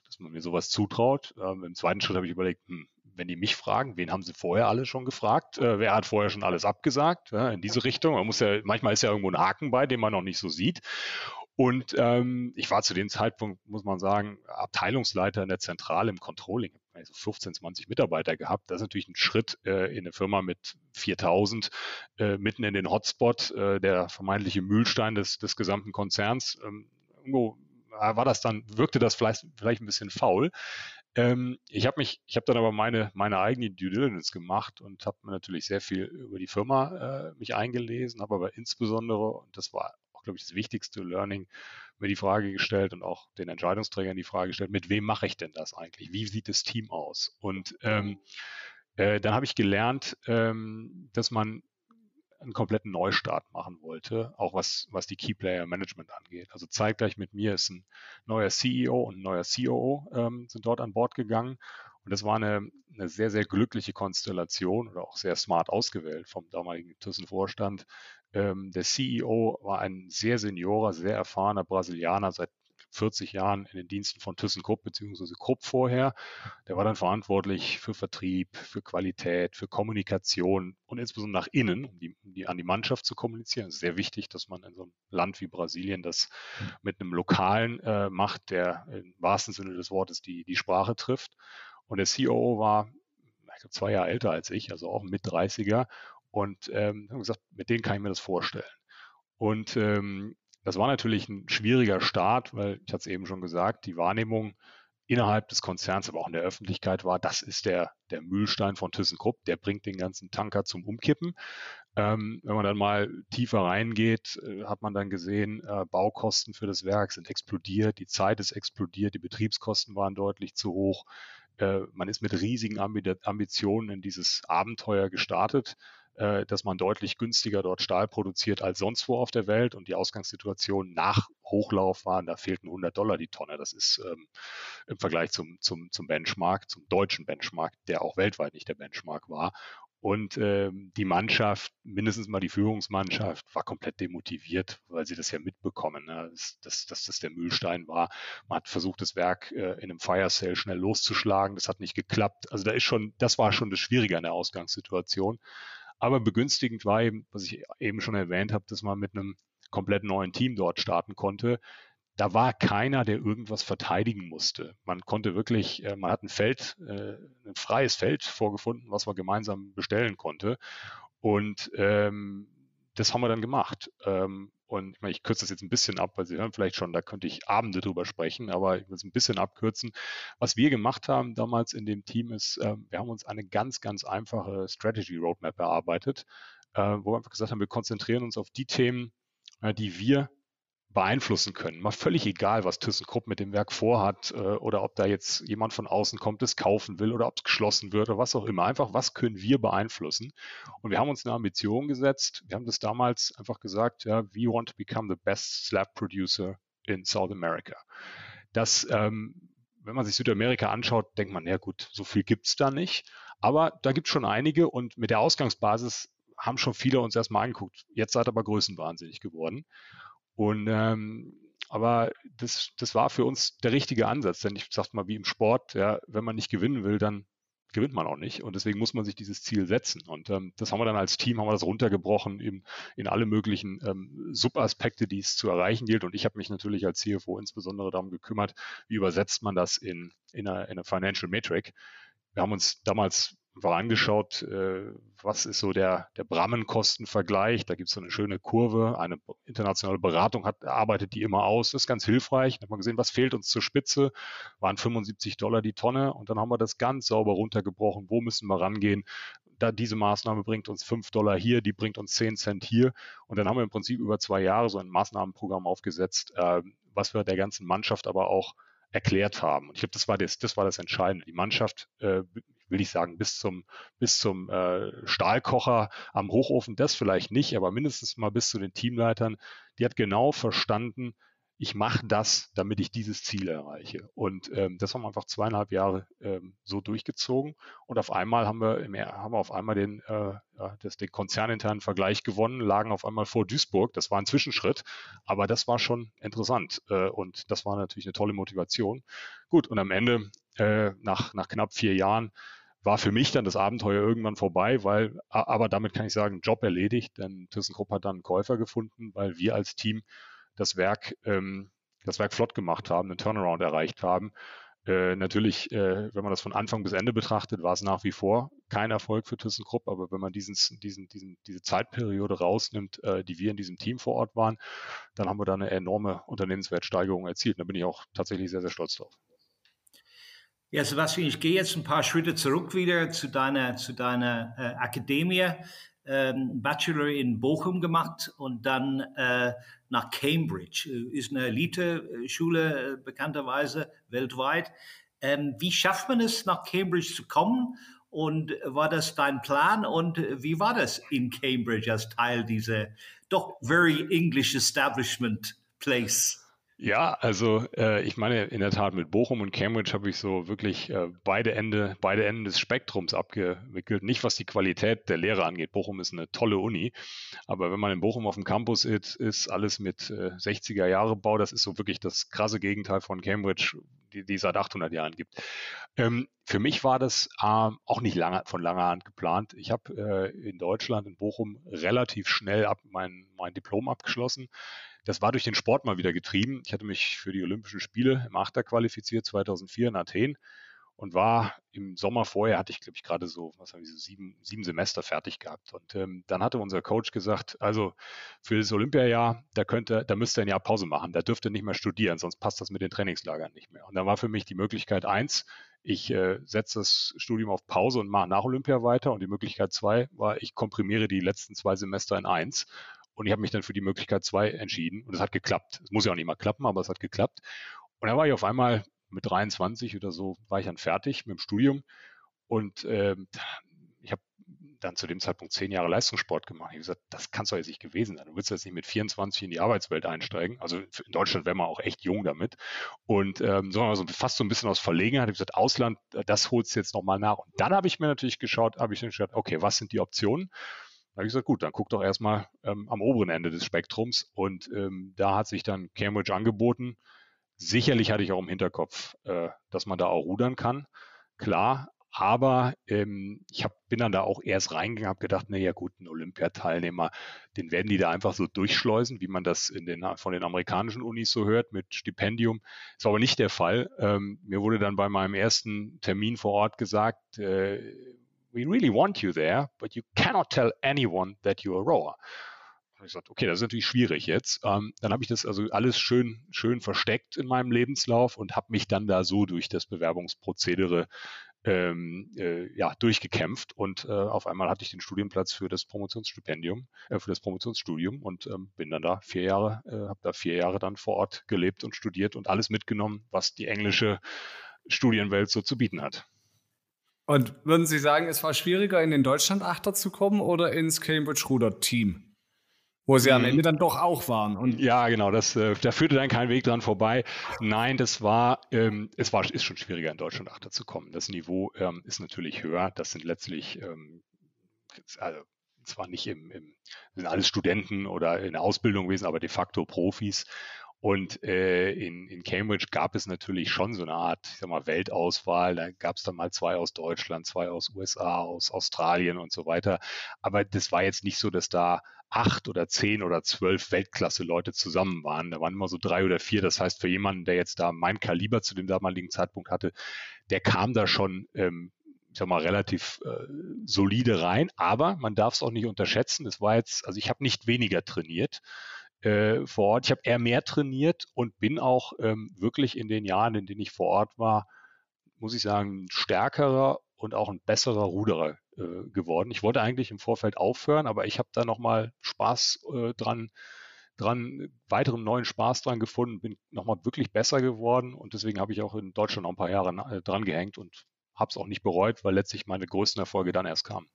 dass man mir sowas zutraut. Ähm, Im zweiten Schritt habe ich überlegt, hm, wenn die mich fragen, wen haben sie vorher alle schon gefragt? Äh, wer hat vorher schon alles abgesagt? Ja, in diese Richtung. Man muss ja, manchmal ist ja irgendwo ein Haken bei, den man noch nicht so sieht. Und ähm, ich war zu dem Zeitpunkt, muss man sagen, Abteilungsleiter in der Zentrale im Controlling. so 15, 20 Mitarbeiter gehabt. Das ist natürlich ein Schritt äh, in eine Firma mit 4000, äh, mitten in den Hotspot, äh, der vermeintliche Mühlstein des, des gesamten Konzerns. Ähm, irgendwo war das dann, wirkte das vielleicht, vielleicht ein bisschen faul. Ähm, ich habe mich, ich habe dann aber meine, meine eigene Due Diligence gemacht und habe mir natürlich sehr viel über die Firma äh, mich eingelesen, habe aber insbesondere, und das war auch, glaube ich, das wichtigste Learning, mir die Frage gestellt und auch den Entscheidungsträgern die Frage gestellt, mit wem mache ich denn das eigentlich? Wie sieht das Team aus? Und ähm, äh, dann habe ich gelernt, ähm, dass man einen kompletten Neustart machen wollte, auch was, was die Key Player Management angeht. Also zeitgleich mit mir ist ein neuer CEO und ein neuer COO ähm, sind dort an Bord gegangen. Und das war eine, eine sehr, sehr glückliche Konstellation oder auch sehr smart ausgewählt vom damaligen ThyssenKrupp-Vorstand. Ähm, der CEO war ein sehr seniorer, sehr erfahrener Brasilianer, seit 40 Jahren in den Diensten von ThyssenKrupp bzw. Krupp vorher. Der war dann verantwortlich für Vertrieb, für Qualität, für Kommunikation und insbesondere nach innen, um die, um die an die Mannschaft zu kommunizieren. Es ist sehr wichtig, dass man in so einem Land wie Brasilien das mit einem Lokalen äh, macht, der im wahrsten Sinne des Wortes die, die Sprache trifft. Und der COO war, ich glaube, zwei Jahre älter als ich, also auch mit 30er. Und ähm, haben gesagt, mit denen kann ich mir das vorstellen. Und ähm, das war natürlich ein schwieriger Start, weil ich hatte es eben schon gesagt, die Wahrnehmung innerhalb des Konzerns, aber auch in der Öffentlichkeit war, das ist der, der Mühlstein von ThyssenKrupp, der bringt den ganzen Tanker zum Umkippen. Ähm, wenn man dann mal tiefer reingeht, äh, hat man dann gesehen, äh, Baukosten für das Werk sind explodiert, die Zeit ist explodiert, die Betriebskosten waren deutlich zu hoch. Äh, man ist mit riesigen Ambitionen in dieses Abenteuer gestartet dass man deutlich günstiger dort Stahl produziert als sonst wo auf der Welt und die Ausgangssituation nach Hochlauf waren, da fehlten 100 Dollar die Tonne. Das ist ähm, im Vergleich zum, zum, zum Benchmark, zum deutschen Benchmark, der auch weltweit nicht der Benchmark war. Und ähm, die Mannschaft, mindestens mal die Führungsmannschaft, war komplett demotiviert, weil sie das ja mitbekommen, ne? dass, dass, dass das der Mühlstein war. Man hat versucht, das Werk äh, in einem Fire Sale schnell loszuschlagen. Das hat nicht geklappt. Also da ist schon, das war schon das Schwierige an der Ausgangssituation. Aber begünstigend war eben, was ich eben schon erwähnt habe, dass man mit einem komplett neuen Team dort starten konnte. Da war keiner, der irgendwas verteidigen musste. Man konnte wirklich, äh, man hat ein Feld, äh, ein freies Feld vorgefunden, was man gemeinsam bestellen konnte. Und ähm, das haben wir dann gemacht. Ähm, und ich, meine, ich kürze das jetzt ein bisschen ab, weil Sie hören vielleicht schon, da könnte ich Abende drüber sprechen, aber ich es ein bisschen abkürzen. Was wir gemacht haben damals in dem Team ist, äh, wir haben uns eine ganz, ganz einfache Strategy Roadmap erarbeitet, äh, wo wir einfach gesagt haben, wir konzentrieren uns auf die Themen, äh, die wir beeinflussen können. Mal völlig egal, was ThyssenKrupp mit dem Werk vorhat äh, oder ob da jetzt jemand von außen kommt, es kaufen will oder ob es geschlossen wird oder was auch immer. Einfach, was können wir beeinflussen? Und wir haben uns eine Ambition gesetzt. Wir haben das damals einfach gesagt, ja, we want to become the best slab producer in South America. Das, ähm, wenn man sich Südamerika anschaut, denkt man, ja gut, so viel gibt es da nicht. Aber da gibt es schon einige und mit der Ausgangsbasis haben schon viele uns erstmal angeguckt. Jetzt seid aber größenwahnsinnig geworden. Und ähm, aber das, das war für uns der richtige Ansatz, denn ich sag mal, wie im Sport, ja, wenn man nicht gewinnen will, dann gewinnt man auch nicht. Und deswegen muss man sich dieses Ziel setzen. Und ähm, das haben wir dann als Team, haben wir das runtergebrochen in, in alle möglichen ähm, Subaspekte, die es zu erreichen gilt. Und ich habe mich natürlich als CFO insbesondere darum gekümmert, wie übersetzt man das in, in, eine, in eine Financial Metric. Wir haben uns damals vorangeschaut, äh, was ist so der, der Brammenkostenvergleich. Da gibt es so eine schöne Kurve. Eine internationale Beratung hat, arbeitet die immer aus. Das ist ganz hilfreich. Da hat man gesehen, was fehlt uns zur Spitze. Waren 75 Dollar die Tonne. Und dann haben wir das ganz sauber runtergebrochen. Wo müssen wir rangehen? Da diese Maßnahme bringt uns 5 Dollar hier, die bringt uns 10 Cent hier. Und dann haben wir im Prinzip über zwei Jahre so ein Maßnahmenprogramm aufgesetzt, äh, was wir der ganzen Mannschaft aber auch erklärt haben. Und ich glaube, das war das, das war das Entscheidende. Die Mannschaft, äh, will ich sagen, bis zum, bis zum äh, Stahlkocher am Hochofen, das vielleicht nicht, aber mindestens mal bis zu den Teamleitern, die hat genau verstanden, ich mache das, damit ich dieses Ziel erreiche. Und ähm, das haben wir einfach zweieinhalb Jahre ähm, so durchgezogen. Und auf einmal haben wir, im, haben wir auf einmal den, äh, das, den konzerninternen Vergleich gewonnen, lagen auf einmal vor Duisburg. Das war ein Zwischenschritt, aber das war schon interessant. Äh, und das war natürlich eine tolle Motivation. Gut, und am Ende, äh, nach, nach knapp vier Jahren, war für mich dann das Abenteuer irgendwann vorbei, weil, aber damit kann ich sagen, Job erledigt, denn ThyssenKrupp hat dann einen Käufer gefunden, weil wir als Team das Werk, ähm, das Werk flott gemacht haben, einen Turnaround erreicht haben. Äh, natürlich, äh, wenn man das von Anfang bis Ende betrachtet, war es nach wie vor kein Erfolg für ThyssenKrupp, aber wenn man diesen, diesen, diesen, diese Zeitperiode rausnimmt, äh, die wir in diesem Team vor Ort waren, dann haben wir da eine enorme Unternehmenswertsteigerung erzielt. Da bin ich auch tatsächlich sehr, sehr stolz drauf. Ja, Sebastian, ich gehe jetzt ein paar Schritte zurück wieder zu deiner, zu deiner äh, Akademie. Ähm, Bachelor in Bochum gemacht und dann äh, nach Cambridge. Äh, ist eine Elite-Schule äh, bekannterweise weltweit. Ähm, wie schafft man es, nach Cambridge zu kommen? Und war das dein Plan? Und wie war das in Cambridge als Teil dieser doch very English Establishment Place? Ja, also äh, ich meine in der Tat mit Bochum und Cambridge habe ich so wirklich äh, beide Ende, beide Enden des Spektrums abgewickelt. Nicht was die Qualität der Lehre angeht. Bochum ist eine tolle Uni, aber wenn man in Bochum auf dem Campus ist, ist alles mit äh, 60er Jahre Bau. Das ist so wirklich das krasse Gegenteil von Cambridge, die, die seit 800 Jahren gibt. Ähm, für mich war das äh, auch nicht lange, von langer Hand geplant. Ich habe äh, in Deutschland in Bochum relativ schnell ab, mein, mein Diplom abgeschlossen das war durch den Sport mal wieder getrieben. Ich hatte mich für die Olympischen Spiele im Achter qualifiziert, 2004 in Athen und war im Sommer vorher, hatte ich, glaube ich, gerade so, was haben wir, so sieben, sieben Semester fertig gehabt. Und ähm, dann hatte unser Coach gesagt, also für das Olympiajahr, da könnte, da müsste ein Jahr Pause machen, da dürfte nicht mehr studieren, sonst passt das mit den Trainingslagern nicht mehr. Und da war für mich die Möglichkeit eins, ich äh, setze das Studium auf Pause und mache nach Olympia weiter. Und die Möglichkeit zwei war, ich komprimiere die letzten zwei Semester in eins und ich habe mich dann für die Möglichkeit zwei entschieden und es hat geklappt. Es muss ja auch nicht mal klappen, aber es hat geklappt. Und dann war ich auf einmal mit 23 oder so, war ich dann fertig mit dem Studium und äh, ich habe dann zu dem Zeitpunkt zehn Jahre Leistungssport gemacht. Ich habe gesagt, das kann es doch jetzt nicht gewesen sein. Du willst jetzt nicht mit 24 in die Arbeitswelt einsteigen. Also in Deutschland wäre man auch echt jung damit. Und ähm, so, also fast so ein bisschen aus Verlegenheit. Ich habe gesagt, Ausland, das holst du jetzt nochmal nach. Und dann habe ich mir natürlich geschaut, habe ich dann geschaut, okay, was sind die Optionen? Da habe ich gesagt, gut, dann guck doch erstmal ähm, am oberen Ende des Spektrums. Und ähm, da hat sich dann Cambridge angeboten. Sicherlich hatte ich auch im Hinterkopf, äh, dass man da auch rudern kann. Klar, aber ähm, ich hab, bin dann da auch erst reingegangen, habe gedacht, naja gut, ein Olympiateilnehmer, den werden die da einfach so durchschleusen, wie man das den, von den amerikanischen Unis so hört, mit Stipendium. War aber nicht der Fall. Ähm, mir wurde dann bei meinem ersten Termin vor Ort gesagt, äh, we really want you there, but you cannot tell anyone that you're a rower. Und ich sagte, okay, das ist natürlich schwierig jetzt. Ähm, dann habe ich das also alles schön, schön versteckt in meinem Lebenslauf und habe mich dann da so durch das Bewerbungsprozedere ähm, äh, ja, durchgekämpft und äh, auf einmal hatte ich den Studienplatz für das Promotionsstipendium, äh, für das Promotionsstudium und ähm, bin dann da vier Jahre, äh, habe da vier Jahre dann vor Ort gelebt und studiert und alles mitgenommen, was die englische Studienwelt so zu bieten hat. Und würden Sie sagen, es war schwieriger, in den Deutschland-Achter zu kommen oder ins Cambridge-Ruder-Team? Wo sie am mhm. Ende dann doch auch waren. Und ja, genau, das, äh, da führte dann kein Weg dran vorbei. Nein, das war, ähm, es war, ist schon schwieriger, in Deutschland Achter zu kommen. Das Niveau ähm, ist natürlich höher. Das sind letztlich, ähm, also, zwar nicht im, im, sind alles Studenten oder in der Ausbildung gewesen, aber de facto Profis. Und äh, in, in Cambridge gab es natürlich schon so eine Art, ich sag mal, Weltauswahl. Da gab es dann mal zwei aus Deutschland, zwei aus USA, aus Australien und so weiter. Aber das war jetzt nicht so, dass da acht oder zehn oder zwölf Weltklasse-Leute zusammen waren. Da waren immer so drei oder vier. Das heißt, für jemanden, der jetzt da mein Kaliber zu dem damaligen Zeitpunkt hatte, der kam da schon ähm, ich sag mal, relativ äh, solide rein, aber man darf es auch nicht unterschätzen. Es war jetzt, also ich habe nicht weniger trainiert, äh, vor Ort. Ich habe eher mehr trainiert und bin auch ähm, wirklich in den Jahren, in denen ich vor Ort war, muss ich sagen, stärkerer und auch ein besserer Ruderer äh, geworden. Ich wollte eigentlich im Vorfeld aufhören, aber ich habe da nochmal Spaß äh, dran, dran, weiteren neuen Spaß dran gefunden, bin nochmal wirklich besser geworden und deswegen habe ich auch in Deutschland noch ein paar Jahre äh, dran gehängt und habe es auch nicht bereut, weil letztlich meine größten Erfolge dann erst kamen.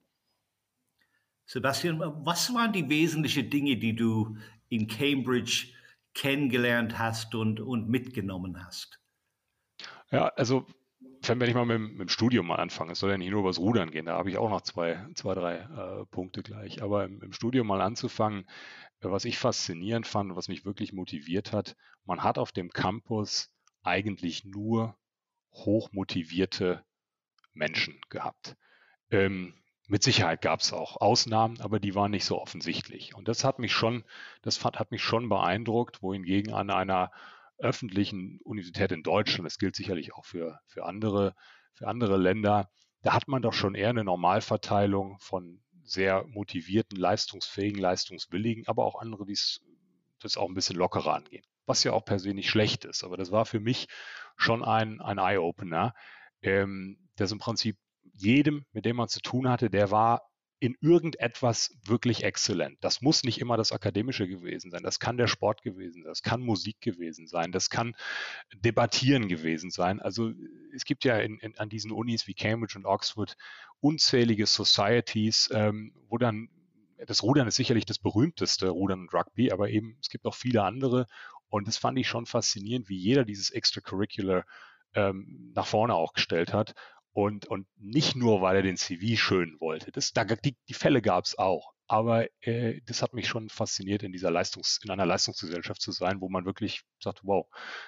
Sebastian, was waren die wesentlichen Dinge, die du in Cambridge kennengelernt hast und, und mitgenommen hast? Ja, also wenn ich mal mit, mit, dem Studium mal anfange, es soll ja nicht nur über das Rudern gehen, da habe ich auch noch zwei, zwei drei äh, Punkte gleich. Aber im, im, Studium mal anzufangen, äh, was ich faszinierend fand, was mich wirklich motiviert hat, man hat auf dem Campus eigentlich nur hochmotivierte Menschen gehabt. Ähm, mit Sicherheit gab es auch Ausnahmen, aber die waren nicht so offensichtlich. Und das hat mich schon, das hat, mich schon beeindruckt, wohingegen an einer öffentlichen Universität in Deutschland, das gilt sicherlich auch für, für, andere, für andere Länder, da hat man doch schon eher eine Normalverteilung von sehr motivierten, leistungsfähigen, leistungswilligen, aber auch andere, die das auch ein bisschen lockerer angehen. Was ja auch per se nicht schlecht ist. Aber das war für mich schon ein, ein Eye-Opener, ähm, dass im Prinzip jedem, mit dem man zu tun hatte, der war in irgendetwas wirklich exzellent. Das muss nicht immer das Akademische gewesen sein. Das kann der Sport gewesen sein. Das kann Musik gewesen sein. Das kann Debattieren gewesen sein. Also es gibt ja in, in, an diesen Unis wie Cambridge und Oxford unzählige Societies, ähm, wo dann das Rudern ist sicherlich das berühmteste Rudern und Rugby, aber eben es gibt auch viele andere. Und das fand ich schon faszinierend, wie jeder dieses Extracurricular ähm, nach vorne auch gestellt hat. Und, und nicht nur, weil er den CV schön wollte. Das, da, die, die Fälle gab es auch. Aber äh, das hat mich schon fasziniert, in dieser Leistungs-, in einer Leistungsgesellschaft zu sein, wo man wirklich sagt, wow,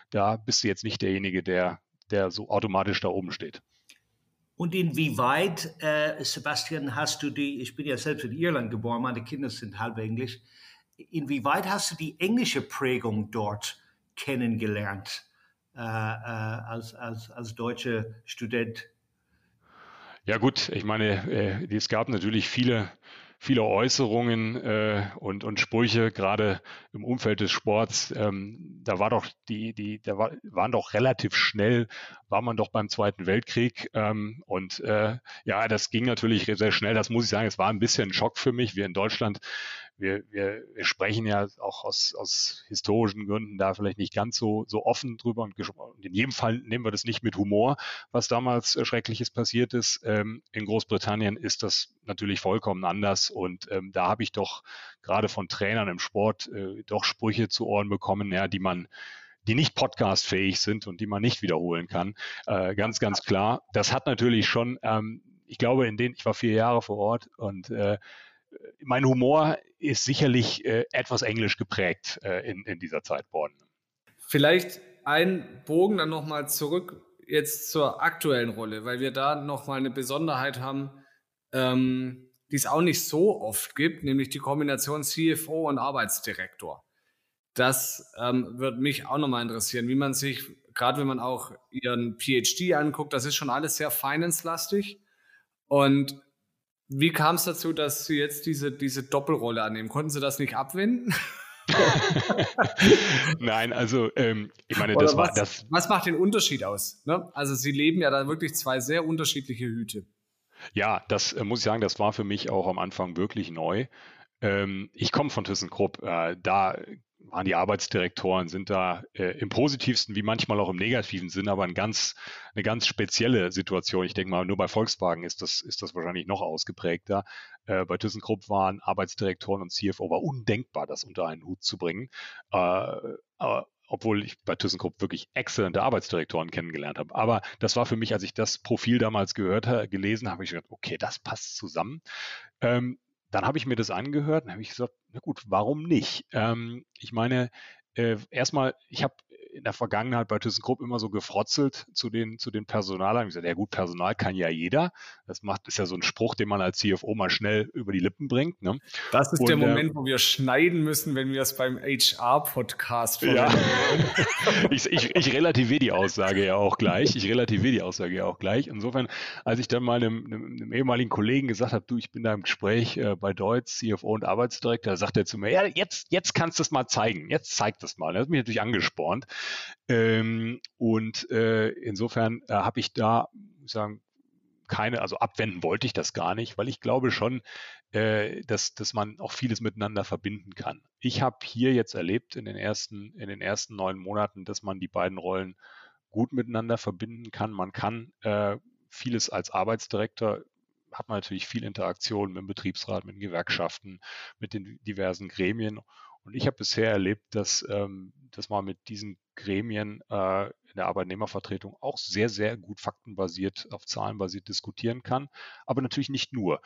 da bist du jetzt nicht derjenige, der, der so automatisch da oben steht. Und inwieweit, äh, Sebastian, hast du die, ich bin ja selbst in Irland geboren, meine Kinder sind halb Englisch, inwieweit hast du die englische Prägung dort kennengelernt äh, äh, als, als, als deutscher Student? Ja gut, ich meine, äh, es gab natürlich viele, viele Äußerungen äh, und, und Sprüche, gerade im Umfeld des Sports. Ähm, da war doch die, die, da war, waren doch relativ schnell, war man doch beim Zweiten Weltkrieg. Ähm, und äh, ja, das ging natürlich sehr schnell. Das muss ich sagen, es war ein bisschen ein Schock für mich. Wir in Deutschland wir, wir, wir sprechen ja auch aus, aus historischen Gründen da vielleicht nicht ganz so, so offen drüber und, und in jedem Fall nehmen wir das nicht mit Humor, was damals äh, Schreckliches passiert ist. Ähm, in Großbritannien ist das natürlich vollkommen anders und ähm, da habe ich doch gerade von Trainern im Sport äh, doch Sprüche zu Ohren bekommen, ja, die man die nicht podcastfähig sind und die man nicht wiederholen kann. Äh, ganz, ganz klar. Das hat natürlich schon, ähm, ich glaube, in denen, ich war vier Jahre vor Ort und äh, mein Humor ist sicherlich äh, etwas englisch geprägt äh, in, in dieser Zeit worden. Vielleicht ein Bogen dann nochmal zurück jetzt zur aktuellen Rolle, weil wir da nochmal eine Besonderheit haben, ähm, die es auch nicht so oft gibt, nämlich die Kombination CFO und Arbeitsdirektor. Das ähm, wird mich auch nochmal interessieren, wie man sich, gerade wenn man auch ihren PhD anguckt, das ist schon alles sehr finance-lastig. Und wie kam es dazu, dass Sie jetzt diese, diese Doppelrolle annehmen? Konnten Sie das nicht abwenden? Nein, also ähm, ich meine, das was, war das. Was macht den Unterschied aus? Ne? Also Sie leben ja da wirklich zwei sehr unterschiedliche Hüte. Ja, das äh, muss ich sagen, das war für mich auch am Anfang wirklich neu. Ähm, ich komme von ThyssenKrupp. Äh, da waren die Arbeitsdirektoren, sind da äh, im positivsten wie manchmal auch im negativen Sinn, aber ein ganz, eine ganz spezielle Situation. Ich denke mal, nur bei Volkswagen ist das, ist das wahrscheinlich noch ausgeprägter. Äh, bei ThyssenKrupp waren Arbeitsdirektoren und CFO war undenkbar, das unter einen Hut zu bringen. Äh, obwohl ich bei ThyssenKrupp wirklich exzellente Arbeitsdirektoren kennengelernt habe. Aber das war für mich, als ich das Profil damals gehört habe, gelesen habe, ich gedacht, okay, das passt zusammen. Ähm, dann habe ich mir das angehört und habe ich gesagt, na gut, warum nicht? Ähm, ich meine, äh, erstmal, ich habe in der Vergangenheit bei ThyssenKrupp immer so gefrotzelt zu den, zu den Personalern. Ich gesagt, ja gut, Personal kann ja jeder. Das macht, ist ja so ein Spruch, den man als CFO mal schnell über die Lippen bringt. Ne? Das ist Und, der Moment, äh, wo wir schneiden müssen, wenn wir es beim HR-Podcast ja. ich, ich, ich relativiere die Aussage ja auch gleich. Ich relativiere die Aussage ja auch gleich. Insofern, als ich dann mal einem, einem, einem ehemaligen Kollegen gesagt habe, du, ich bin da im Gespräch äh, bei Deutsch, CFO und Arbeitsdirektor, sagt er zu mir, ja, jetzt, jetzt kannst du es mal zeigen. Jetzt zeig das mal. Das hat mich natürlich angespornt. Ähm, und äh, insofern äh, habe ich da sagen keine, also abwenden wollte ich das gar nicht, weil ich glaube schon, äh, dass, dass man auch vieles miteinander verbinden kann. Ich habe hier jetzt erlebt in den ersten, in den ersten neun Monaten, dass man die beiden Rollen gut miteinander verbinden kann. Man kann äh, vieles als Arbeitsdirektor hat man natürlich viel Interaktion mit dem Betriebsrat, mit den Gewerkschaften, mit den diversen Gremien. Und ich habe bisher erlebt, dass, ähm, dass man mit diesen Gremien äh, in der Arbeitnehmervertretung auch sehr, sehr gut faktenbasiert, auf Zahlen basiert diskutieren kann, aber natürlich nicht nur.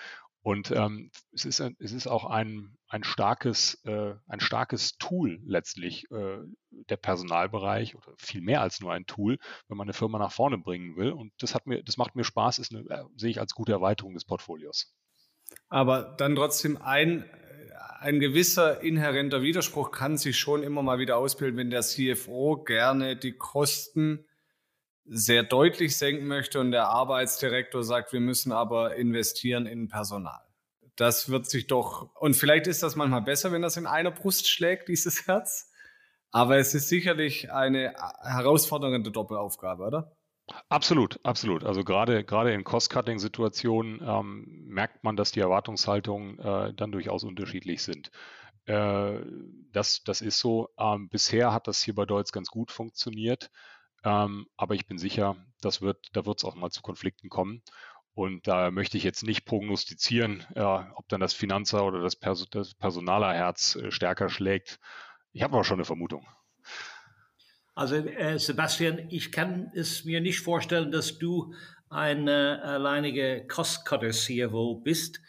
Und ähm, es, ist, es ist auch ein, ein, starkes, äh, ein starkes Tool letztlich, äh, der Personalbereich oder viel mehr als nur ein Tool, wenn man eine Firma nach vorne bringen will. Und das, hat mir, das macht mir Spaß, ist eine, äh, sehe ich als gute Erweiterung des Portfolios. Aber dann trotzdem ein ein gewisser inhärenter Widerspruch kann sich schon immer mal wieder ausbilden, wenn der CFO gerne die Kosten sehr deutlich senken möchte und der Arbeitsdirektor sagt, wir müssen aber investieren in Personal. Das wird sich doch, und vielleicht ist das manchmal besser, wenn das in einer Brust schlägt, dieses Herz. Aber es ist sicherlich eine herausfordernde Doppelaufgabe, oder? Absolut, absolut. Also gerade gerade in Cost-Cutting-Situationen ähm, merkt man, dass die Erwartungshaltungen äh, dann durchaus unterschiedlich sind. Äh, das, das ist so. Ähm, bisher hat das hier bei Deutsch ganz gut funktioniert, ähm, aber ich bin sicher, das wird, da wird es auch mal zu Konflikten kommen. Und da möchte ich jetzt nicht prognostizieren, äh, ob dann das Finanzer oder das, Pers das Personalerherz äh, stärker schlägt. Ich habe aber schon eine Vermutung. Also äh, Sebastian, ich kann es mir nicht vorstellen, dass du ein äh, alleiniger Cost-Cutter-CFO bist.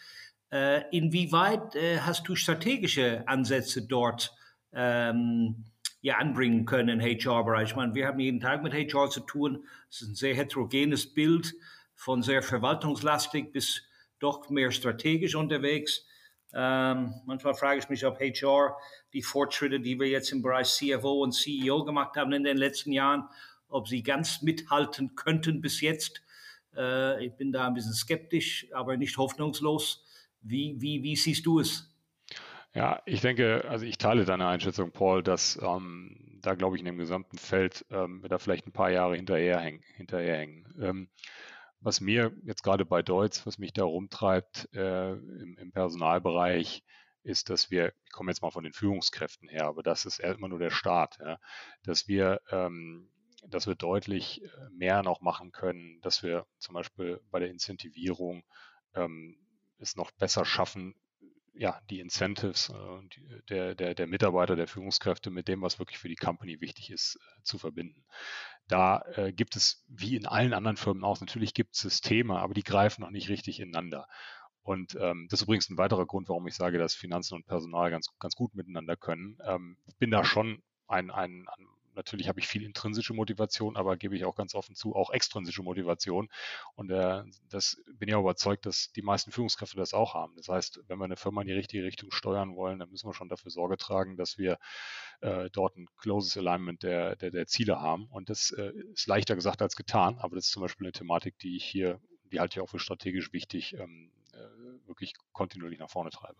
Äh, inwieweit äh, hast du strategische Ansätze dort ähm, ja, anbringen können im HR-Bereich? Ich meine, wir haben jeden Tag mit HR zu tun. Es ist ein sehr heterogenes Bild von sehr verwaltungslastig bis doch mehr strategisch unterwegs. Ähm, manchmal frage ich mich, ob HR die Fortschritte, die wir jetzt im Bereich CFO und CEO gemacht haben in den letzten Jahren, ob sie ganz mithalten könnten bis jetzt. Äh, ich bin da ein bisschen skeptisch, aber nicht hoffnungslos. Wie, wie, wie siehst du es? Ja, ich denke, also ich teile deine Einschätzung, Paul, dass ähm, da, glaube ich, in dem gesamten Feld ähm, da vielleicht ein paar Jahre hinterherhängen. hinterherhängen. Ähm, was mir jetzt gerade bei Deutsch, was mich da rumtreibt äh, im, im, Personalbereich, ist, dass wir, ich komme jetzt mal von den Führungskräften her, aber das ist immer nur der Start, ja, dass wir, ähm, dass wir deutlich äh, mehr noch machen können, dass wir zum Beispiel bei der Incentivierung ähm, es noch besser schaffen, ja, die Incentives äh, der, der, der Mitarbeiter, der Führungskräfte mit dem, was wirklich für die Company wichtig ist, äh, zu verbinden. Da äh, gibt es, wie in allen anderen Firmen auch, natürlich gibt es Systeme, aber die greifen noch nicht richtig ineinander. Und ähm, das ist übrigens ein weiterer Grund, warum ich sage, dass Finanzen und Personal ganz, ganz gut miteinander können. Ähm, ich bin da schon ein, ein, ein natürlich habe ich viel intrinsische Motivation, aber gebe ich auch ganz offen zu, auch extrinsische Motivation. Und äh, das bin ich auch überzeugt, dass die meisten Führungskräfte das auch haben. Das heißt, wenn wir eine Firma in die richtige Richtung steuern wollen, dann müssen wir schon dafür Sorge tragen, dass wir äh, dort ein closes Alignment der, der, der Ziele haben. Und das äh, ist leichter gesagt als getan, aber das ist zum Beispiel eine Thematik, die ich hier, die halte ich auch für strategisch wichtig, ähm, äh, wirklich kontinuierlich nach vorne treibe.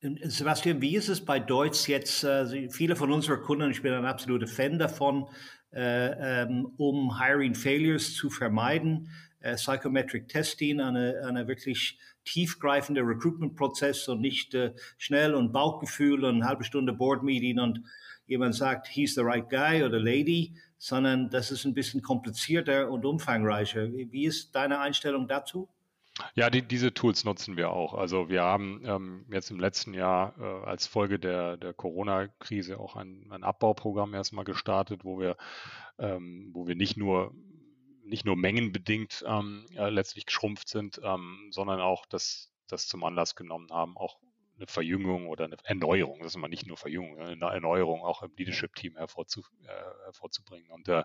Sebastian, wie ist es bei Deutsch jetzt? Äh, viele von unseren Kunden, ich bin ein absoluter Fan davon, äh, ähm, um Hiring Failures zu vermeiden, äh, Psychometric Testing, eine, eine wirklich tiefgreifende Recruitment-Prozess und nicht schnell und Bauchgefühl und eine halbe Stunde Board-Meeting und jemand sagt, he's the right guy oder lady, sondern das ist ein bisschen komplizierter und umfangreicher. Wie ist deine Einstellung dazu? Ja, die, diese Tools nutzen wir auch. Also wir haben ähm, jetzt im letzten Jahr äh, als Folge der, der Corona-Krise auch ein, ein Abbauprogramm erstmal gestartet, wo wir, ähm, wo wir nicht nur nicht nur mengenbedingt ähm, ja, letztlich geschrumpft sind, ähm, sondern auch das, das zum Anlass genommen haben, auch eine Verjüngung oder eine Erneuerung, das ist immer nicht nur Verjüngung, eine Erneuerung auch im Leadership-Team hervorzu, äh, hervorzubringen. Und äh,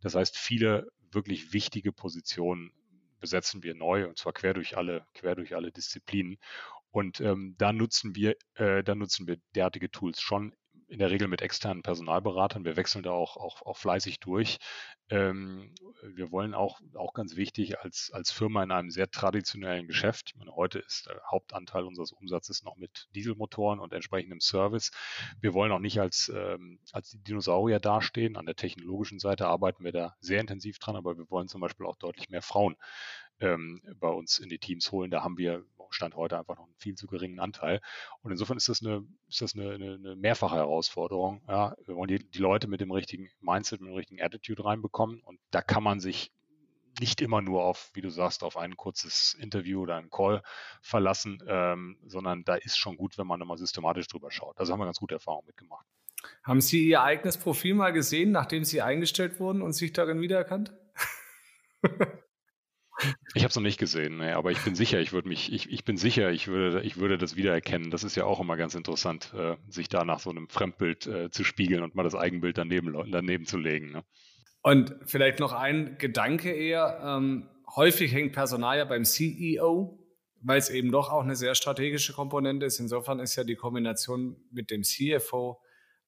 das heißt, viele wirklich wichtige Positionen besetzen wir neu und zwar quer durch alle, quer durch alle Disziplinen. Und ähm, da nutzen wir, äh, da nutzen wir derartige Tools schon in der Regel mit externen Personalberatern. Wir wechseln da auch, auch, auch fleißig durch. Ähm, wir wollen auch, auch ganz wichtig als, als Firma in einem sehr traditionellen Geschäft. Meine, heute ist der Hauptanteil unseres Umsatzes noch mit Dieselmotoren und entsprechendem Service. Wir wollen auch nicht als, ähm, als Dinosaurier dastehen. An der technologischen Seite arbeiten wir da sehr intensiv dran, aber wir wollen zum Beispiel auch deutlich mehr Frauen ähm, bei uns in die Teams holen. Da haben wir Stand heute einfach noch einen viel zu geringen Anteil. Und insofern ist das eine, ist das eine, eine, eine mehrfache Herausforderung. Ja, wir wollen die, die Leute mit dem richtigen Mindset, mit dem richtigen Attitude reinbekommen. Und da kann man sich nicht immer nur auf, wie du sagst, auf ein kurzes Interview oder einen Call verlassen, ähm, sondern da ist schon gut, wenn man immer systematisch drüber schaut. Also haben wir ganz gute Erfahrungen mitgemacht. Haben Sie Ihr eigenes Profil mal gesehen, nachdem Sie eingestellt wurden und sich darin wiedererkannt? Ich habe es noch nicht gesehen, nee, aber ich bin sicher, ich würde mich, ich, ich bin sicher, ich würde, ich würde das wiedererkennen. Das ist ja auch immer ganz interessant, äh, sich da nach so einem Fremdbild äh, zu spiegeln und mal das Eigenbild daneben, daneben zu legen. Ne? Und vielleicht noch ein Gedanke eher. Ähm, häufig hängt Personal ja beim CEO weil es eben doch auch eine sehr strategische Komponente ist. Insofern ist ja die Kombination mit dem CFO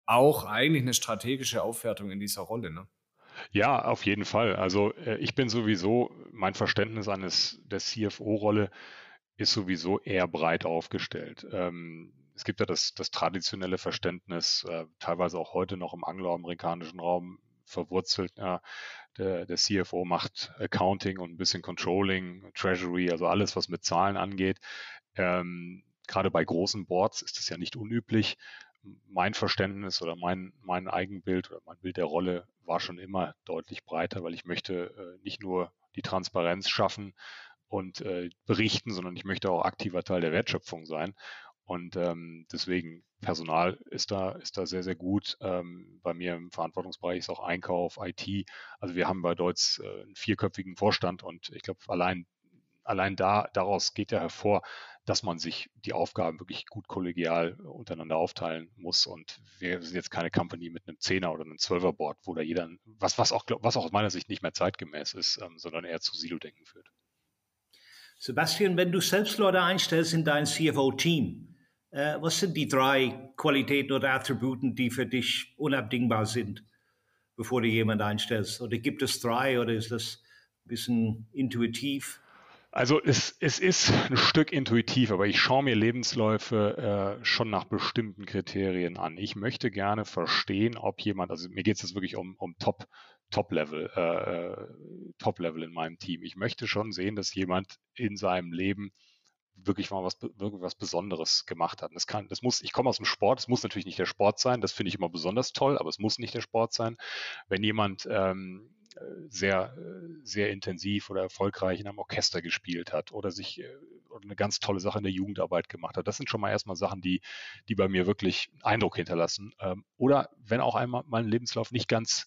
auch eigentlich eine strategische Aufwertung in dieser Rolle. Ne? Ja, auf jeden Fall. Also äh, ich bin sowieso, mein Verständnis eines der CFO-Rolle ist sowieso eher breit aufgestellt. Ähm, es gibt ja das, das traditionelle Verständnis, äh, teilweise auch heute noch im angloamerikanischen Raum verwurzelt. Ja, der, der CFO macht Accounting und ein bisschen Controlling, Treasury, also alles, was mit Zahlen angeht. Ähm, gerade bei großen Boards ist das ja nicht unüblich. Mein Verständnis oder mein, mein Eigenbild oder mein Bild der Rolle war schon immer deutlich breiter, weil ich möchte äh, nicht nur die Transparenz schaffen und äh, berichten, sondern ich möchte auch aktiver Teil der Wertschöpfung sein. Und ähm, deswegen Personal ist da, ist da sehr, sehr gut. Ähm, bei mir im Verantwortungsbereich ist auch Einkauf, IT. Also wir haben bei Deutz äh, einen vierköpfigen Vorstand und ich glaube, allein, allein da, daraus geht ja hervor, dass man sich die Aufgaben wirklich gut kollegial untereinander aufteilen muss. Und wir sind jetzt keine Company mit einem Zehner oder einem Zwölfer-Board, wo da jeder, was, was, auch, was auch aus meiner Sicht nicht mehr zeitgemäß ist, ähm, sondern eher zu Silo-Denken führt. Sebastian, wenn du selbst Leute einstellst in dein CFO-Team, äh, was sind die drei Qualitäten oder Attributen, die für dich unabdingbar sind, bevor du jemanden einstellst? Oder gibt es drei oder ist das ein bisschen intuitiv? Also es, es ist ein Stück intuitiv, aber ich schaue mir Lebensläufe äh, schon nach bestimmten Kriterien an. Ich möchte gerne verstehen, ob jemand, also mir geht es jetzt wirklich um, um Top, Top-Level, äh, äh Top-Level in meinem Team. Ich möchte schon sehen, dass jemand in seinem Leben wirklich mal was, wirklich was Besonderes gemacht hat. Das kann, das muss, ich komme aus dem Sport, es muss natürlich nicht der Sport sein, das finde ich immer besonders toll, aber es muss nicht der Sport sein. Wenn jemand ähm, sehr, sehr intensiv oder erfolgreich in einem Orchester gespielt hat oder sich äh, oder eine ganz tolle Sache in der Jugendarbeit gemacht hat. Das sind schon mal erstmal Sachen, die, die bei mir wirklich Eindruck hinterlassen. Ähm, oder wenn auch einmal mein Lebenslauf nicht ganz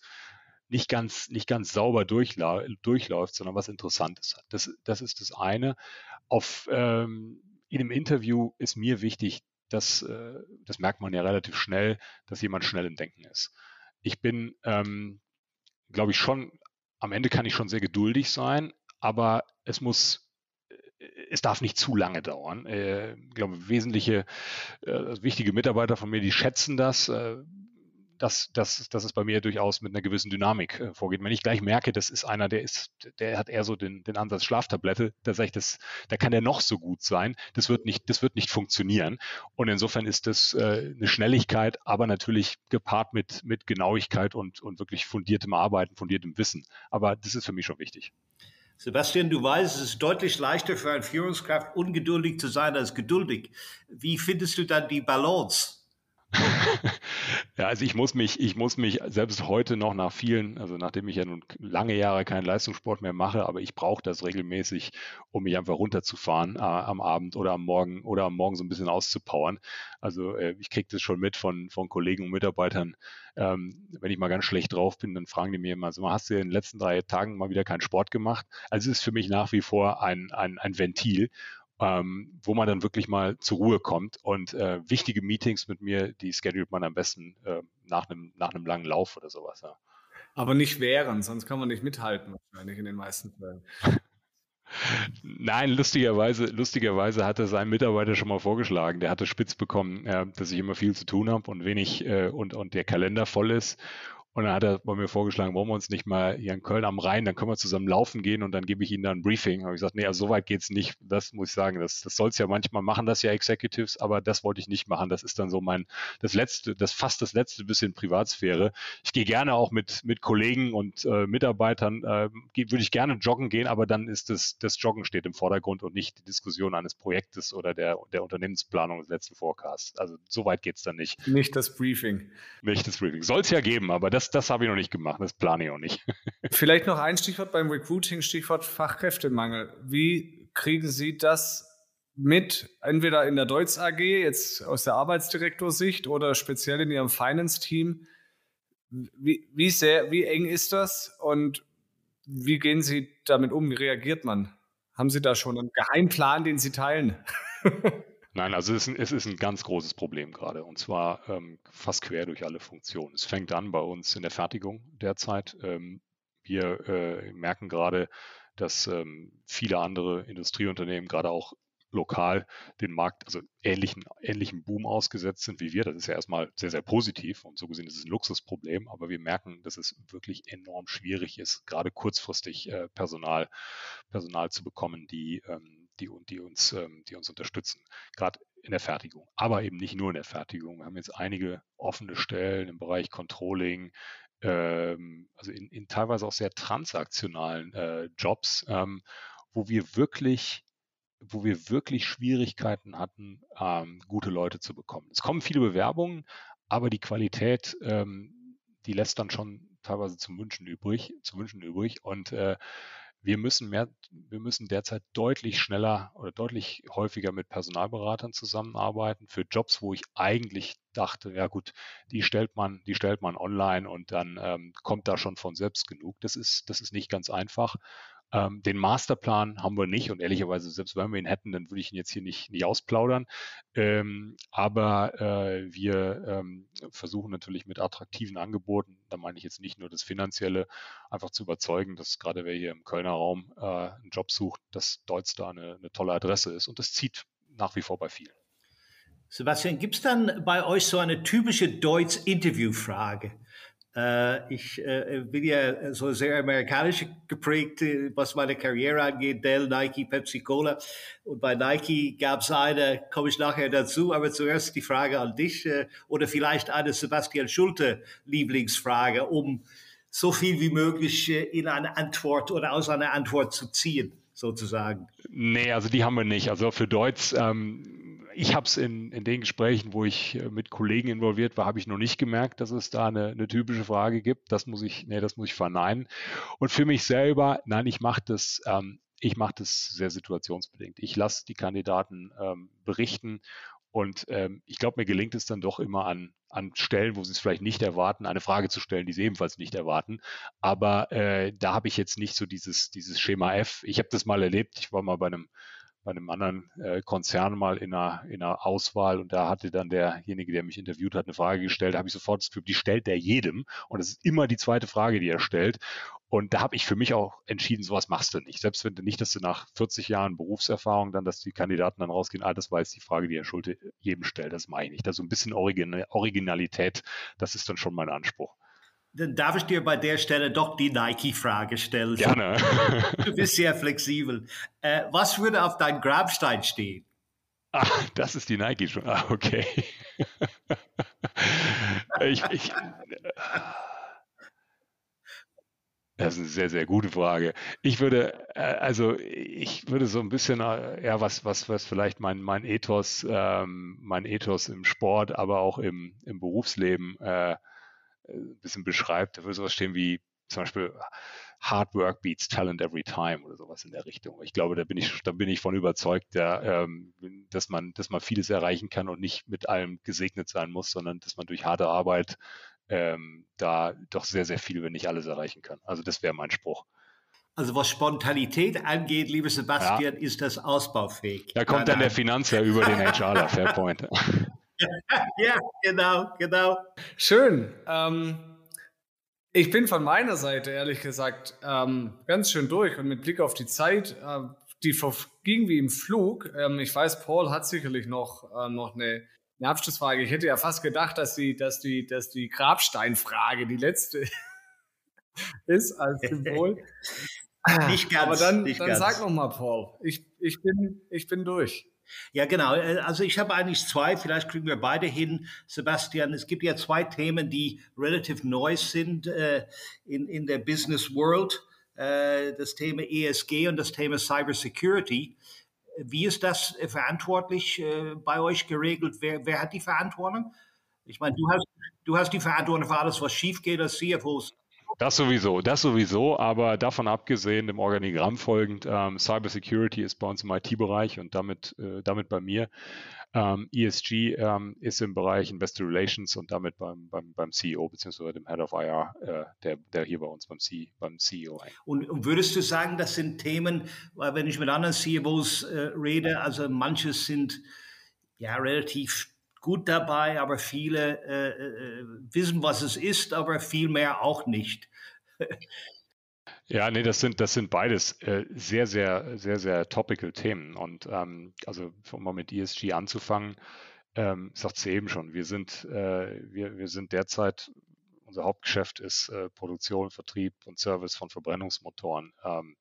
nicht ganz, nicht ganz sauber durchla durchläuft, sondern was Interessantes hat. Das, das ist das eine. Auf, ähm, in einem Interview ist mir wichtig, dass, äh, das merkt man ja relativ schnell, dass jemand schnell im Denken ist. Ich bin, ähm, glaube ich, schon, am Ende kann ich schon sehr geduldig sein, aber es muss es darf nicht zu lange dauern. Äh, ich glaube, wesentliche, äh, wichtige Mitarbeiter von mir, die schätzen das. Dass, dass, dass es bei mir durchaus mit einer gewissen Dynamik äh, vorgeht. Wenn ich gleich merke, das ist einer, der ist, der hat eher so den, den Ansatz Schlaftablette, da sage ich, das, da kann der noch so gut sein, das wird nicht, das wird nicht funktionieren. Und insofern ist das äh, eine Schnelligkeit, aber natürlich gepaart mit, mit Genauigkeit und, und wirklich fundiertem Arbeiten, fundiertem Wissen. Aber das ist für mich schon wichtig. Sebastian, du weißt, es ist deutlich leichter für eine Führungskraft, ungeduldig zu sein als geduldig. Wie findest du dann die Balance? ja, also ich muss mich, ich muss mich selbst heute noch nach vielen, also nachdem ich ja nun lange Jahre keinen Leistungssport mehr mache, aber ich brauche das regelmäßig, um mich einfach runterzufahren äh, am Abend oder am Morgen oder am Morgen so ein bisschen auszupowern. Also äh, ich kriege das schon mit von, von Kollegen und Mitarbeitern. Ähm, wenn ich mal ganz schlecht drauf bin, dann fragen die mir immer, so, hast du in den letzten drei Tagen mal wieder keinen Sport gemacht? Also es ist für mich nach wie vor ein, ein, ein Ventil ähm, wo man dann wirklich mal zur Ruhe kommt. Und äh, wichtige Meetings mit mir, die schedulet man am besten äh, nach, einem, nach einem langen Lauf oder sowas. Ja. Aber nicht während, sonst kann man nicht mithalten, wahrscheinlich in den meisten Fällen. Nein, lustigerweise, lustigerweise hatte sein Mitarbeiter schon mal vorgeschlagen. Der hatte spitz bekommen, äh, dass ich immer viel zu tun habe und wenig äh, und, und der Kalender voll ist. Und dann hat er bei mir vorgeschlagen, wollen wir uns nicht mal hier in Köln am Rhein, dann können wir zusammen laufen gehen und dann gebe ich Ihnen dann ein Briefing. Und ich gesagt, nee, also so weit geht's nicht. Das muss ich sagen, das, das soll es ja manchmal machen, das ja Executives, aber das wollte ich nicht machen. Das ist dann so mein, das letzte, das fast das letzte bisschen Privatsphäre. Ich gehe gerne auch mit, mit Kollegen und äh, Mitarbeitern, äh, würde ich gerne joggen gehen, aber dann ist das, das Joggen steht im Vordergrund und nicht die Diskussion eines Projektes oder der, der Unternehmensplanung des letzten Forecasts. Also so weit geht's dann nicht. Nicht das Briefing. Nicht das Briefing. Soll es ja geben, aber das das, das habe ich noch nicht gemacht, das plane ich auch nicht. Vielleicht noch ein Stichwort beim Recruiting, Stichwort Fachkräftemangel. Wie kriegen Sie das mit, entweder in der Deutz AG, jetzt aus der Arbeitsdirektorsicht oder speziell in Ihrem Finance-Team? Wie, wie sehr, wie eng ist das und wie gehen Sie damit um? Wie reagiert man? Haben Sie da schon einen Geheimplan, den Sie teilen? Nein, also es ist, ein, es ist ein ganz großes Problem gerade und zwar ähm, fast quer durch alle Funktionen. Es fängt an bei uns in der Fertigung derzeit. Ähm, wir äh, merken gerade, dass ähm, viele andere Industrieunternehmen, gerade auch lokal den Markt, also ähnlichen, ähnlichen Boom ausgesetzt sind wie wir. Das ist ja erstmal sehr, sehr positiv und so gesehen ist es ein Luxusproblem, aber wir merken, dass es wirklich enorm schwierig ist, gerade kurzfristig äh, Personal, Personal zu bekommen, die, ähm, die, die, uns, ähm, die uns unterstützen. Gerade in der Fertigung, aber eben nicht nur in der Fertigung. Wir haben jetzt einige offene Stellen im Bereich Controlling, ähm, also in, in, teilweise auch sehr transaktionalen äh, Jobs, ähm, wo wir wirklich wo wir wirklich Schwierigkeiten hatten, ähm, gute Leute zu bekommen. Es kommen viele Bewerbungen, aber die Qualität, ähm, die lässt dann schon teilweise zum Wünschen übrig, zum Wünschen übrig. Und äh, wir müssen mehr, wir müssen derzeit deutlich schneller oder deutlich häufiger mit Personalberatern zusammenarbeiten für Jobs, wo ich eigentlich dachte, ja gut, die stellt man, die stellt man online und dann ähm, kommt da schon von selbst genug. Das ist, das ist nicht ganz einfach. Ähm, den Masterplan haben wir nicht und ehrlicherweise, selbst wenn wir ihn hätten, dann würde ich ihn jetzt hier nicht, nicht ausplaudern. Ähm, aber äh, wir ähm, versuchen natürlich mit attraktiven Angeboten, da meine ich jetzt nicht nur das Finanzielle, einfach zu überzeugen, dass gerade wer hier im Kölner Raum äh, einen Job sucht, dass Deutsch da eine, eine tolle Adresse ist und das zieht nach wie vor bei vielen. Sebastian, gibt es dann bei euch so eine typische Deutsch-Interview-Frage? Äh, ich äh, bin ja so sehr amerikanisch geprägt, äh, was meine Karriere angeht, Dell, Nike, Pepsi, Cola. Und bei Nike gab es eine, komme ich nachher dazu, aber zuerst die Frage an dich oder vielleicht eine Sebastian Schulte Lieblingsfrage, um so viel wie möglich in eine Antwort oder aus einer Antwort zu ziehen, sozusagen. Nee, also die haben wir nicht. Also für Deutsch, ähm, ich habe es in, in den Gesprächen, wo ich äh, mit Kollegen involviert war, habe ich noch nicht gemerkt, dass es da eine, eine, typische Frage gibt. Das muss ich, nee, das muss ich verneinen. Und für mich selber, nein, ich mache das, ähm, ich mache das sehr situationsbedingt. Ich lasse die Kandidaten ähm, berichten und ähm, ich glaube, mir gelingt es dann doch immer an, an Stellen, wo sie es vielleicht nicht erwarten, eine Frage zu stellen, die sie ebenfalls nicht erwarten. Aber äh, da habe ich jetzt nicht so dieses, dieses Schema F. Ich habe das mal erlebt. Ich war mal bei einem bei einem anderen äh, Konzern mal in einer, in einer Auswahl und da hatte dann derjenige, der mich interviewt hat, eine Frage gestellt, da habe ich sofort das Gefühl, die stellt der jedem und es ist immer die zweite Frage, die er stellt. Und da habe ich für mich auch entschieden, sowas machst du nicht. Selbst wenn du nicht, dass du nach 40 Jahren Berufserfahrung dann, dass die Kandidaten dann rausgehen, ah, das war jetzt die Frage, die Herr Schulte jedem stellt, das meine ich nicht. Da so ein bisschen Originalität, das ist dann schon mein Anspruch. Dann darf ich dir bei der Stelle doch die Nike-Frage stellen. Gerne. Du bist sehr flexibel. Äh, was würde auf deinem Grabstein stehen? Ah, das ist die Nike schon. Ah, okay. ich, ich, das ist eine sehr, sehr gute Frage. Ich würde, äh, also ich würde so ein bisschen, äh, ja, was, was, was vielleicht mein, mein Ethos, ähm, mein Ethos im Sport, aber auch im, im Berufsleben äh, ein bisschen beschreibt, da würde sowas stehen wie zum Beispiel Hard Work beats Talent every time oder sowas in der Richtung. Ich glaube, da bin ich, da bin ich von überzeugt, ja, ähm, dass man, dass man vieles erreichen kann und nicht mit allem gesegnet sein muss, sondern dass man durch harte Arbeit ähm, da doch sehr, sehr viel, wenn nicht alles erreichen kann. Also das wäre mein Spruch. Also was Spontanität angeht, lieber Sebastian, ja. ist das ausbaufähig. Da kommt dann der Finanzer über den HRler, Fairpoint. ja, genau, genau. Schön. Ähm, ich bin von meiner Seite, ehrlich gesagt, ähm, ganz schön durch und mit Blick auf die Zeit, äh, die verging wie im Flug. Ähm, ich weiß, Paul hat sicherlich noch, äh, noch eine, eine Abschlussfrage. Ich hätte ja fast gedacht, dass die, dass die, dass die Grabsteinfrage die letzte ist als Symbol. nicht ganz. Aber dann, dann ganz. sag noch mal, Paul. Ich, ich, bin, ich bin durch. Ja, genau. Äh, also ich habe eigentlich zwei, vielleicht kriegen wir beide hin, Sebastian. Es gibt ja zwei Themen, die relativ neu sind äh, in, in der Business World. Äh, das Thema ESG und das Thema Cybersecurity. Wie ist das äh, verantwortlich äh, bei euch geregelt? Wer, wer hat die Verantwortung? Ich meine, du hast, du hast die Verantwortung für alles, was schief geht als CFO. Das sowieso, das sowieso, aber davon abgesehen, dem Organigramm folgend, ähm, Cybersecurity ist bei uns im IT-Bereich und damit, äh, damit bei mir. Ähm, ESG ähm, ist im Bereich Investor Relations und damit beim, beim, beim CEO bzw. dem Head of IR, äh, der, der hier bei uns beim, C, beim CEO hängt. Und, und, würdest du sagen, das sind Themen, weil wenn ich mit anderen CEOs äh, rede, also manches sind ja relativ gut dabei, aber viele äh, äh, wissen, was es ist, aber viel mehr auch nicht. Ja, nee, das sind, das sind beides äh, sehr, sehr, sehr, sehr topical Themen. Und ähm, also um mal mit ESG anzufangen, ähm, sagt sie eben schon, wir sind, äh, wir, wir sind derzeit, unser Hauptgeschäft ist äh, Produktion, Vertrieb und Service von Verbrennungsmotoren. Ähm,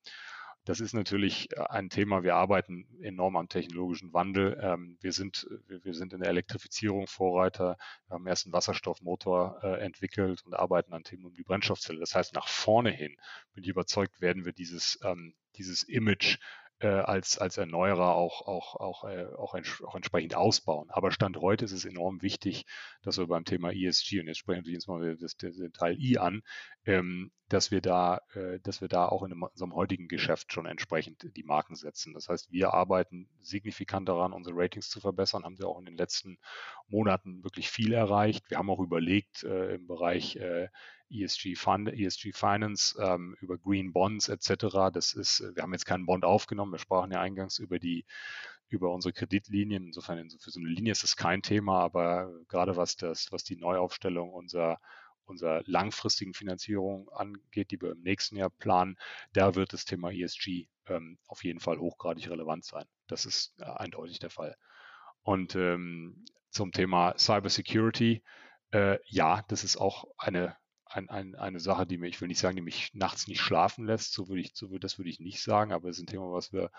das ist natürlich äh, ein Thema. Wir arbeiten enorm am technologischen Wandel. Ähm, wir, sind, wir, sind in der Elektrifizierung Vorreiter. Wir haben erst einen Wasserstoffmotor äh, entwickelt und arbeiten an Themen um die Brennstoffzelle. Das heißt, nach vorne hin bin ich überzeugt, werden wir dieses, ähm, dieses Image äh, als, als Erneuerer auch, auch, auch, äh, auch, ents auch, entsprechend ausbauen. Aber Stand heute ist es enorm wichtig, dass wir beim Thema ESG, und jetzt sprechen wir jetzt mal das, den Teil I an, ähm, dass wir da, äh, dass wir da auch in unserem heutigen Geschäft schon entsprechend die Marken setzen. Das heißt, wir arbeiten signifikant daran, unsere Ratings zu verbessern, haben wir auch in den letzten Monaten wirklich viel erreicht. Wir haben auch überlegt, äh, im Bereich äh, ESG Fund, ESG Finance, ähm, über Green Bonds etc. Das ist, wir haben jetzt keinen Bond aufgenommen. Wir sprachen ja eingangs über die über unsere Kreditlinien. Insofern für so eine Linie ist es kein Thema, aber gerade was das, was die Neuaufstellung unserer unserer langfristigen Finanzierung angeht, die wir im nächsten Jahr planen, da wird das Thema ESG ähm, auf jeden Fall hochgradig relevant sein. Das ist äh, eindeutig der Fall. Und ähm, zum Thema Cybersecurity, äh, ja, das ist auch eine ein, ein, eine Sache, die mir, ich will nicht sagen, die mich nachts nicht schlafen lässt, so würde ich, so, das würde ich nicht sagen, aber es ist ein Thema, was wir,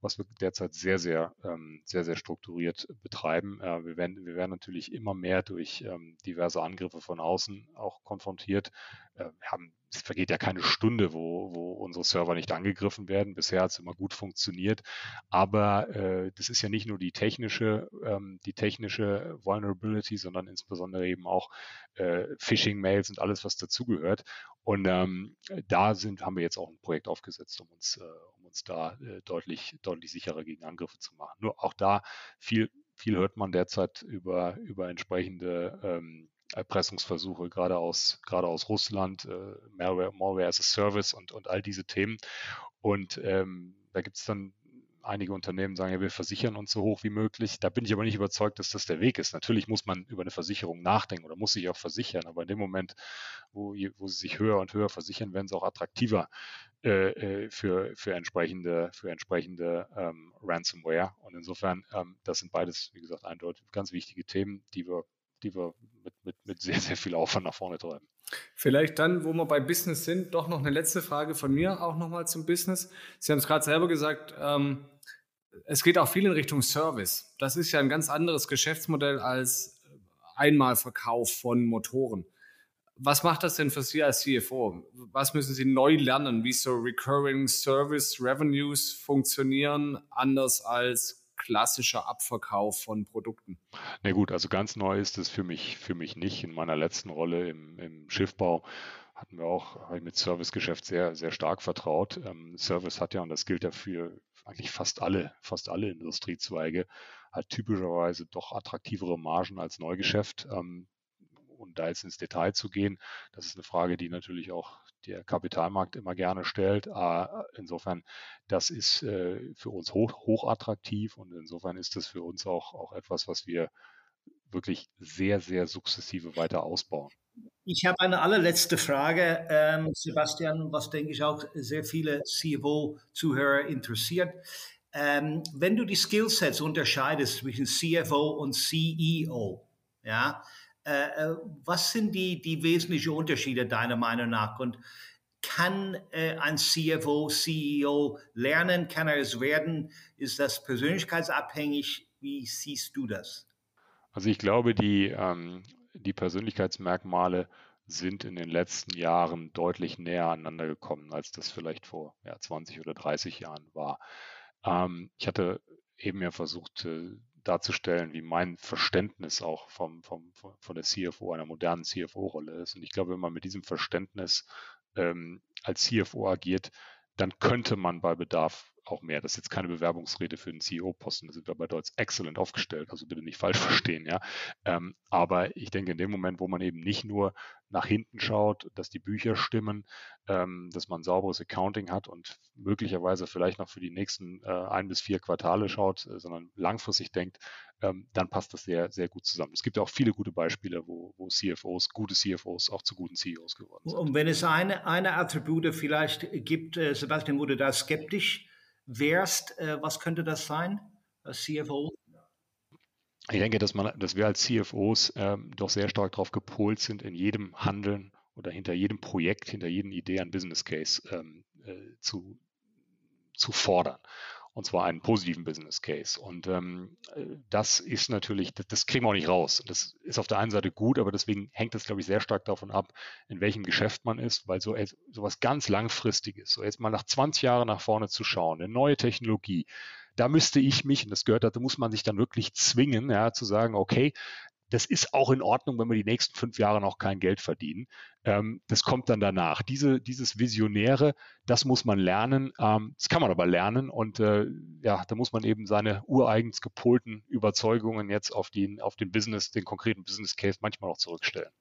was wir derzeit sehr, sehr, ähm, sehr, sehr strukturiert betreiben. Äh, wir, werden, wir werden natürlich immer mehr durch ähm, diverse Angriffe von außen auch konfrontiert. Äh, wir haben es vergeht ja keine Stunde, wo, wo unsere Server nicht angegriffen werden. Bisher hat es immer gut funktioniert. Aber äh, das ist ja nicht nur die technische, ähm, die technische Vulnerability, sondern insbesondere eben auch äh, Phishing-Mails und alles, was dazugehört. Und ähm, da sind, haben wir jetzt auch ein Projekt aufgesetzt, um uns, äh, um uns da äh, deutlich, deutlich sicherer gegen Angriffe zu machen. Nur auch da viel, viel hört man derzeit über, über entsprechende ähm, Erpressungsversuche, gerade aus, gerade aus Russland, äh, Malware, Malware as a Service und, und all diese Themen. Und ähm, da gibt es dann einige Unternehmen sagen, ja, wir versichern uns so hoch wie möglich. Da bin ich aber nicht überzeugt, dass das der Weg ist. Natürlich muss man über eine Versicherung nachdenken oder muss sich auch versichern, aber in dem Moment, wo, wo sie sich höher und höher versichern, werden sie auch attraktiver äh, äh, für, für entsprechende, für entsprechende ähm, Ransomware. Und insofern, ähm, das sind beides, wie gesagt, eindeutig ganz wichtige Themen, die wir die wir mit, mit, mit sehr, sehr viel Aufwand nach vorne treiben. Vielleicht dann, wo wir bei Business sind, doch noch eine letzte Frage von mir auch nochmal zum Business. Sie haben es gerade selber gesagt, ähm, es geht auch viel in Richtung Service. Das ist ja ein ganz anderes Geschäftsmodell als Einmalverkauf von Motoren. Was macht das denn für Sie als CFO? Was müssen Sie neu lernen, wie so Recurring Service Revenues funktionieren, anders als klassischer Abverkauf von Produkten? Na gut, also ganz neu ist es für mich, für mich nicht. In meiner letzten Rolle im, im Schiffbau hatten wir auch mit Servicegeschäft sehr, sehr stark vertraut. Ähm, Service hat ja, und das gilt ja für eigentlich fast alle, fast alle Industriezweige, halt typischerweise doch attraktivere Margen als Neugeschäft. Ähm, und da jetzt ins Detail zu gehen, das ist eine Frage, die natürlich auch der Kapitalmarkt immer gerne stellt. Ah, insofern, das ist äh, für uns hoch, hoch attraktiv und insofern ist das für uns auch, auch etwas, was wir wirklich sehr, sehr sukzessive weiter ausbauen. Ich habe eine allerletzte Frage, ähm, Sebastian, was denke ich auch sehr viele CFO-Zuhörer interessiert. Ähm, wenn du die Skillsets unterscheidest zwischen CFO und CEO, ja, was sind die, die wesentlichen Unterschiede deiner Meinung nach? Und kann äh, ein CFO, CEO lernen? Kann er es werden? Ist das persönlichkeitsabhängig? Wie siehst du das? Also ich glaube, die, ähm, die Persönlichkeitsmerkmale sind in den letzten Jahren deutlich näher aneinander gekommen, als das vielleicht vor ja, 20 oder 30 Jahren war. Ähm, ich hatte eben ja versucht, äh, darzustellen, wie mein Verständnis auch vom, vom, von der CFO, einer modernen CFO-Rolle ist. Und ich glaube, wenn man mit diesem Verständnis ähm, als CFO agiert, dann könnte man bei Bedarf auch mehr. Das ist jetzt keine Bewerbungsrede für den CEO-Posten. Da sind wir bei Deutsch excellent aufgestellt. Also bitte nicht falsch verstehen, ja. Ähm, aber ich denke, in dem Moment, wo man eben nicht nur nach hinten schaut, dass die Bücher stimmen, ähm, dass man sauberes Accounting hat und möglicherweise vielleicht noch für die nächsten äh, ein bis vier Quartale schaut, äh, sondern langfristig denkt, ähm, dann passt das sehr, sehr gut zusammen. Es gibt ja auch viele gute Beispiele, wo, wo CFOs, gute CFOs auch zu guten CEOs geworden sind. Und wenn es eine, eine Attribute vielleicht gibt, äh, Sebastian, du da skeptisch wärst, äh, was könnte das sein als CFO? Ich denke, dass, man, dass wir als CFOs ähm, doch sehr stark darauf gepolt sind, in jedem Handeln oder hinter jedem Projekt, hinter jedem Idee ein Business Case ähm, äh, zu, zu fordern. Und zwar einen positiven Business Case. Und ähm, das ist natürlich, das, das, kriegen wir auch nicht raus. Das ist auf der einen Seite gut, aber deswegen hängt das, glaube ich, sehr stark davon ab, in welchem Geschäft man ist, weil so, so was ganz Langfristiges, so jetzt mal nach 20 Jahren nach vorne zu schauen, eine neue Technologie, da müsste ich mich, und das gehört, da muss man sich dann wirklich zwingen, ja, zu sagen, okay, das ist auch in Ordnung, wenn wir die nächsten fünf Jahre noch kein Geld verdienen. Ähm, das kommt dann danach. Diese, dieses Visionäre, das muss man lernen. Ähm, das kann man aber lernen und äh, ja, da muss man eben seine ureigens gepolten Überzeugungen jetzt auf den, auf den Business, den konkreten Business Case manchmal auch zurückstellen.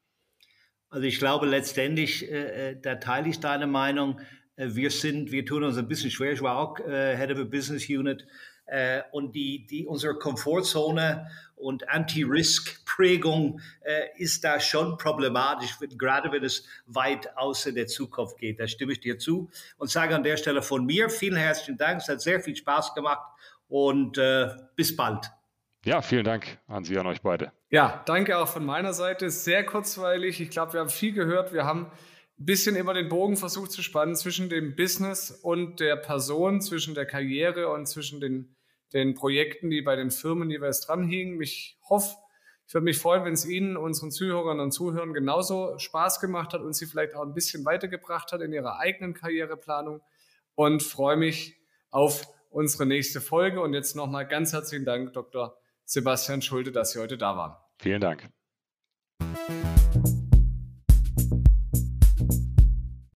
Also ich glaube letztendlich, äh, äh da teile ich deine Meinung. Äh, wir sind, wir tun uns ein bisschen schwer. Ich war auch äh, Head of a Business Unit äh, und die, die unsere Komfortzone und Anti-Risk-Prägung äh, ist da schon problematisch, gerade wenn es weit außer der Zukunft geht. Da stimme ich dir zu und sage an der Stelle von mir vielen herzlichen Dank. Es hat sehr viel Spaß gemacht und äh, bis bald. Ja, vielen Dank an Sie, an euch beide. Ja, danke auch von meiner Seite. Sehr kurzweilig. Ich glaube, wir haben viel gehört. Wir haben ein bisschen immer den Bogen versucht zu spannen zwischen dem Business und der Person, zwischen der Karriere und zwischen den, den Projekten, die bei den Firmen jeweils dranhingen. Ich hoffe, ich würde mich freuen, wenn es Ihnen, unseren Zuhörern und Zuhörern genauso Spaß gemacht hat und Sie vielleicht auch ein bisschen weitergebracht hat in Ihrer eigenen Karriereplanung und freue mich auf unsere nächste Folge. Und jetzt nochmal ganz herzlichen Dank, Dr. Sebastian Schulte, dass Sie heute da waren. Vielen Dank.